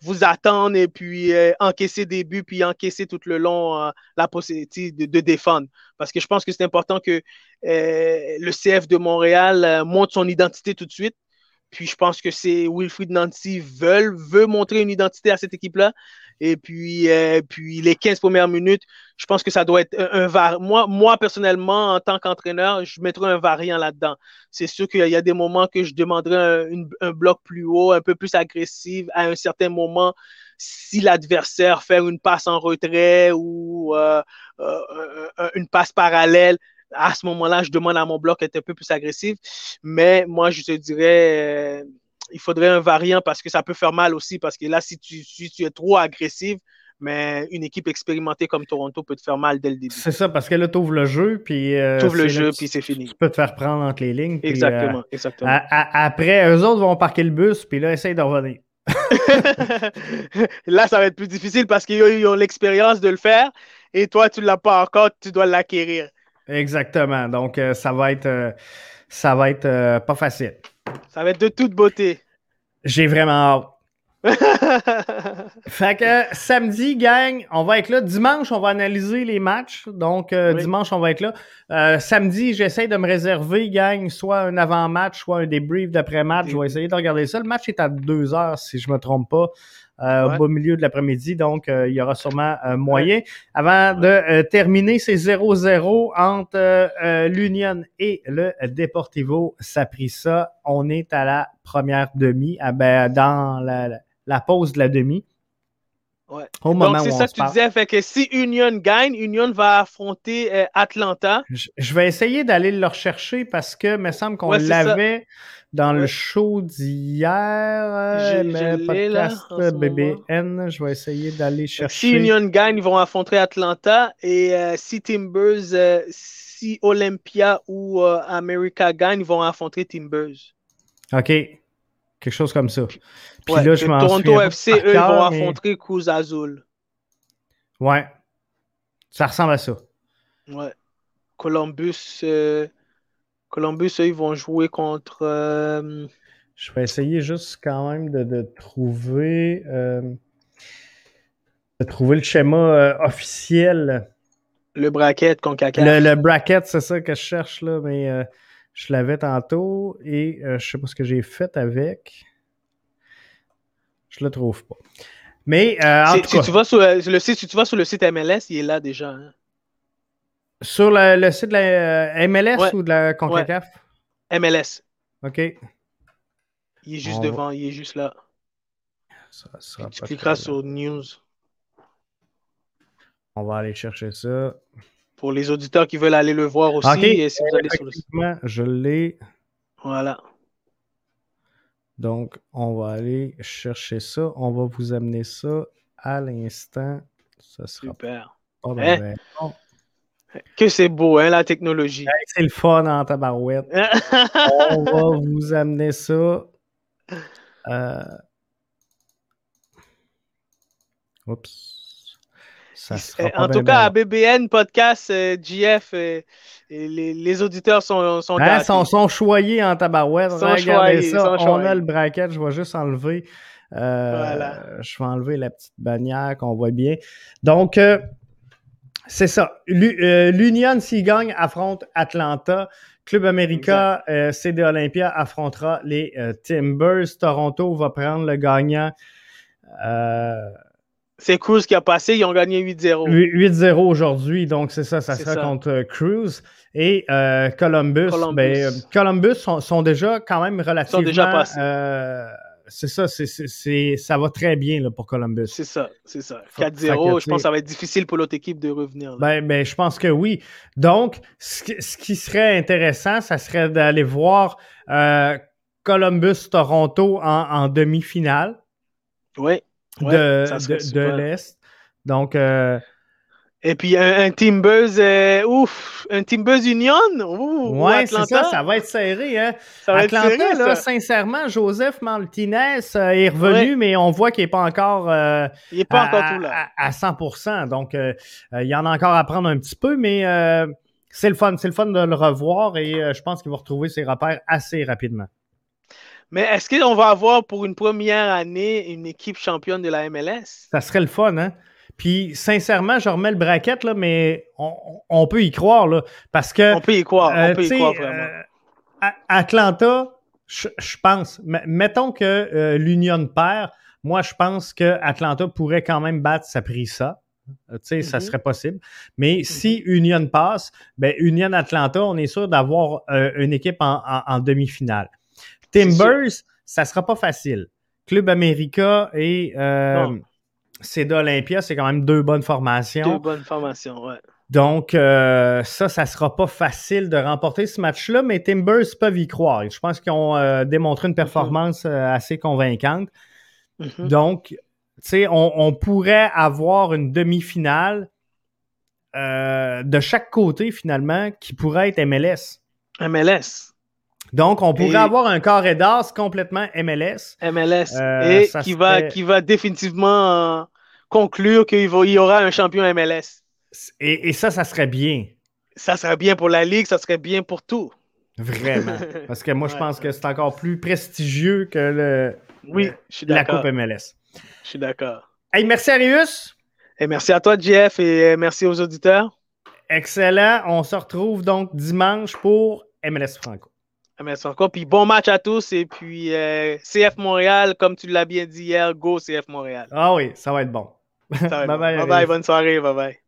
vous attendre et puis encaisser des buts, puis encaisser tout le long la possibilité de, défendre. Parce que je pense que c'est important que le CF de Montréal montre son identité tout de suite. Puis je pense que c'est Wilfried Nancy veut montrer une identité à cette équipe-là. Et puis, euh, puis les 15 premières minutes, je pense que ça doit être un, var. Moi, moi, personnellement, en tant qu'entraîneur, je mettrais un variant là-dedans. C'est sûr qu'il y a des moments que je demanderais un, bloc plus haut, un peu plus agressif à un certain moment. Si l'adversaire fait une passe en retrait ou euh, euh, une passe parallèle, à ce moment-là, je demande à mon bloc d'être un peu plus agressif. Mais moi, je te dirais il faudrait un variant parce que ça peut faire mal aussi. Parce que là, si tu, es trop agressif, mais une équipe expérimentée comme Toronto peut te faire mal dès le début. C'est ça, parce que là, tu ouvres le jeu, puis. Euh, le jeu, puis c'est fini. Tu peux te faire prendre entre les lignes. exactement, euh, exactement. après, eux autres vont parquer le bus, puis là, essaye de revenir. *laughs* là, ça va être plus difficile parce qu'ils ont l'expérience de le faire et toi, tu ne l'as pas encore, tu dois l'acquérir. Exactement. Donc, euh, ça va être, ça va être pas facile. Ça va être de toute beauté. J'ai vraiment hâte. *laughs* fait que samedi, gang, on va être là. Dimanche, on va analyser les matchs. Donc, euh, dimanche, on va être là. Euh, samedi, j'essaie de me réserver, gang, soit un avant-match, soit un débrief d'après-match. Je vais essayer de regarder ça. Le match est à deux heures, si je me trompe pas. Euh, au beau milieu de l'après-midi. Donc, euh, il y aura sûrement euh, moyen. Avant de terminer, c'est 0-0 entre l'Union et le Deportivo Saprissa. On est à la première demi, ah ben, dans la, pause de la demi. Ouais. Donc, c'est ça que tu disais, fait que si Union gagne, Union va affronter Atlanta. Je, vais essayer d'aller le rechercher parce que me semble qu'on l'avait dans le show d'hier, euh, mais podcast BBN, je vais essayer d'aller chercher. Si Union gagne, ils vont affronter Atlanta. Et euh, si Timbers, euh, si Olympia ou America gagne, ils vont affronter Timbers. OK. Quelque chose comme ça. Puis là, je Toronto FC, eux, ils vont affronter Cruz Azul. Ouais. Ça ressemble à ça. Ouais. Columbus. Columbus, ils vont jouer contre. Euh, Je vais essayer juste quand même de, trouver euh, de trouver le schéma euh, officiel. Le bracket CONCACAF. Le, le bracket, c'est ça que je cherche là, mais euh, je l'avais tantôt et je sais pas ce que j'ai fait avec. Je le trouve pas. Mais en tout si Tu vas sur le site, si tu vas sur le site MLS, il est là déjà. Hein. Sur le, site de la MLS ou de la CONCACAF? MLS. OK. Il est juste devant, il est juste là. tu cliqueras sur News. On va aller chercher ça. Pour les auditeurs qui veulent aller le voir aussi, et si vous allez sur le site. Je l'ai. Voilà. Donc, on va aller chercher ça. On va vous amener ça à l'instant. Ça sera Super. Pas hein? Que c'est beau, hein, la technologie. c'est le fun en tabarouette. *laughs* on va vous amener ça euh, oups. En tout cas, à BBN Podcast, euh, GF, euh, les, auditeurs sont, sont, hein, sont, choyés en tabarouette. Regardez ça. on a le bracket. Je vais juste enlever. Je vais enlever la petite bannière qu'on voit bien. Donc, c'est ça. L'Union, s'il gagne, affronte Atlanta. Club America, euh, CD Olympia affrontera les euh, Timbers. Toronto va prendre le gagnant. Euh, c'est Cruz qui a passé, ils ont gagné 8-0. 8-0 aujourd'hui, donc c'est ça, ça sera contre Cruz. Et Columbus, Columbus, ben, Columbus sont, déjà quand même relativement... Sont déjà passés c'est ça, c'est, ça va très bien là, pour Columbus. C'est ça, c'est ça. 4-0, je pense que ça va être difficile pour l'autre équipe de revenir. Ben, ben, je pense que oui. Donc, ce, qui serait intéressant, ça serait d'aller voir euh, Columbus-Toronto en, demi-finale. Oui. De, l'Est. Donc, euh, et puis un, Team Buzz, euh, ouf, un Team Buzz Union? Ouh, ouais, c'est ça, ça va être serré. Hein? Ça va Atlanta, être serré, là, sincèrement, Joseph Martinez euh, est revenu, mais on voit qu'il n'est pas encore, euh, il est pas à, encore tout là. À, 100%. Donc, il y en a encore à prendre un petit peu, mais c'est le fun. C'est le fun de le revoir et je pense qu'il va retrouver ses repères assez rapidement. Mais est-ce qu'on va avoir pour une première année une équipe championne de la MLS? Ça serait le fun, hein? Puis, sincèrement, je remets le bracket, là, mais on, peut y croire, là, parce que... On peut y croire, on euh, peut y croire, vraiment. Euh, Atlanta, je, pense, mettons que euh, l'Union perd, moi, je pense que Atlanta pourrait quand même battre sa ça. Tu sais, ça mhm. serait possible. Mais mhm. si Union passe, ben Union Atlanta, on est sûr d'avoir une équipe en, demi-finale. Timbers, ça sera pas facile. Club America et c'est d'Olympia, c'est quand même deux bonnes formations. Deux bonnes formations, ouais. Donc, euh, ça, ça sera pas facile de remporter ce match-là, mais Timbers peuvent y croire. Je pense qu'ils ont euh, démontré une performance euh, assez convaincante. Mm-hmm. Donc, tu sais, on, pourrait avoir une demi-finale de chaque côté, finalement, qui pourrait être MLS. MLS. Donc, on pourrait avoir un carré d'as complètement MLS. MLS. et qui, va, qui va définitivement conclure qu'il y aura un champion MLS. Et, ça, ça serait bien. Ça serait bien pour la Ligue, ça serait bien pour tout. Vraiment. *laughs* Parce que moi, je pense que c'est encore plus prestigieux que le, oui, la Coupe MLS. Je suis d'accord. Hey, merci Arius. Et merci à toi, Jeff, et merci aux auditeurs. Excellent. On se retrouve donc dimanche pour MLS Franco. MLS Franco. Puis bon match à tous. Et puis euh, CF Montréal, comme tu l'as bien dit hier, go CF Montréal. Ah oui, ça va être bon. *laughs* bye, bye, bye, bonne soirée, bye bye.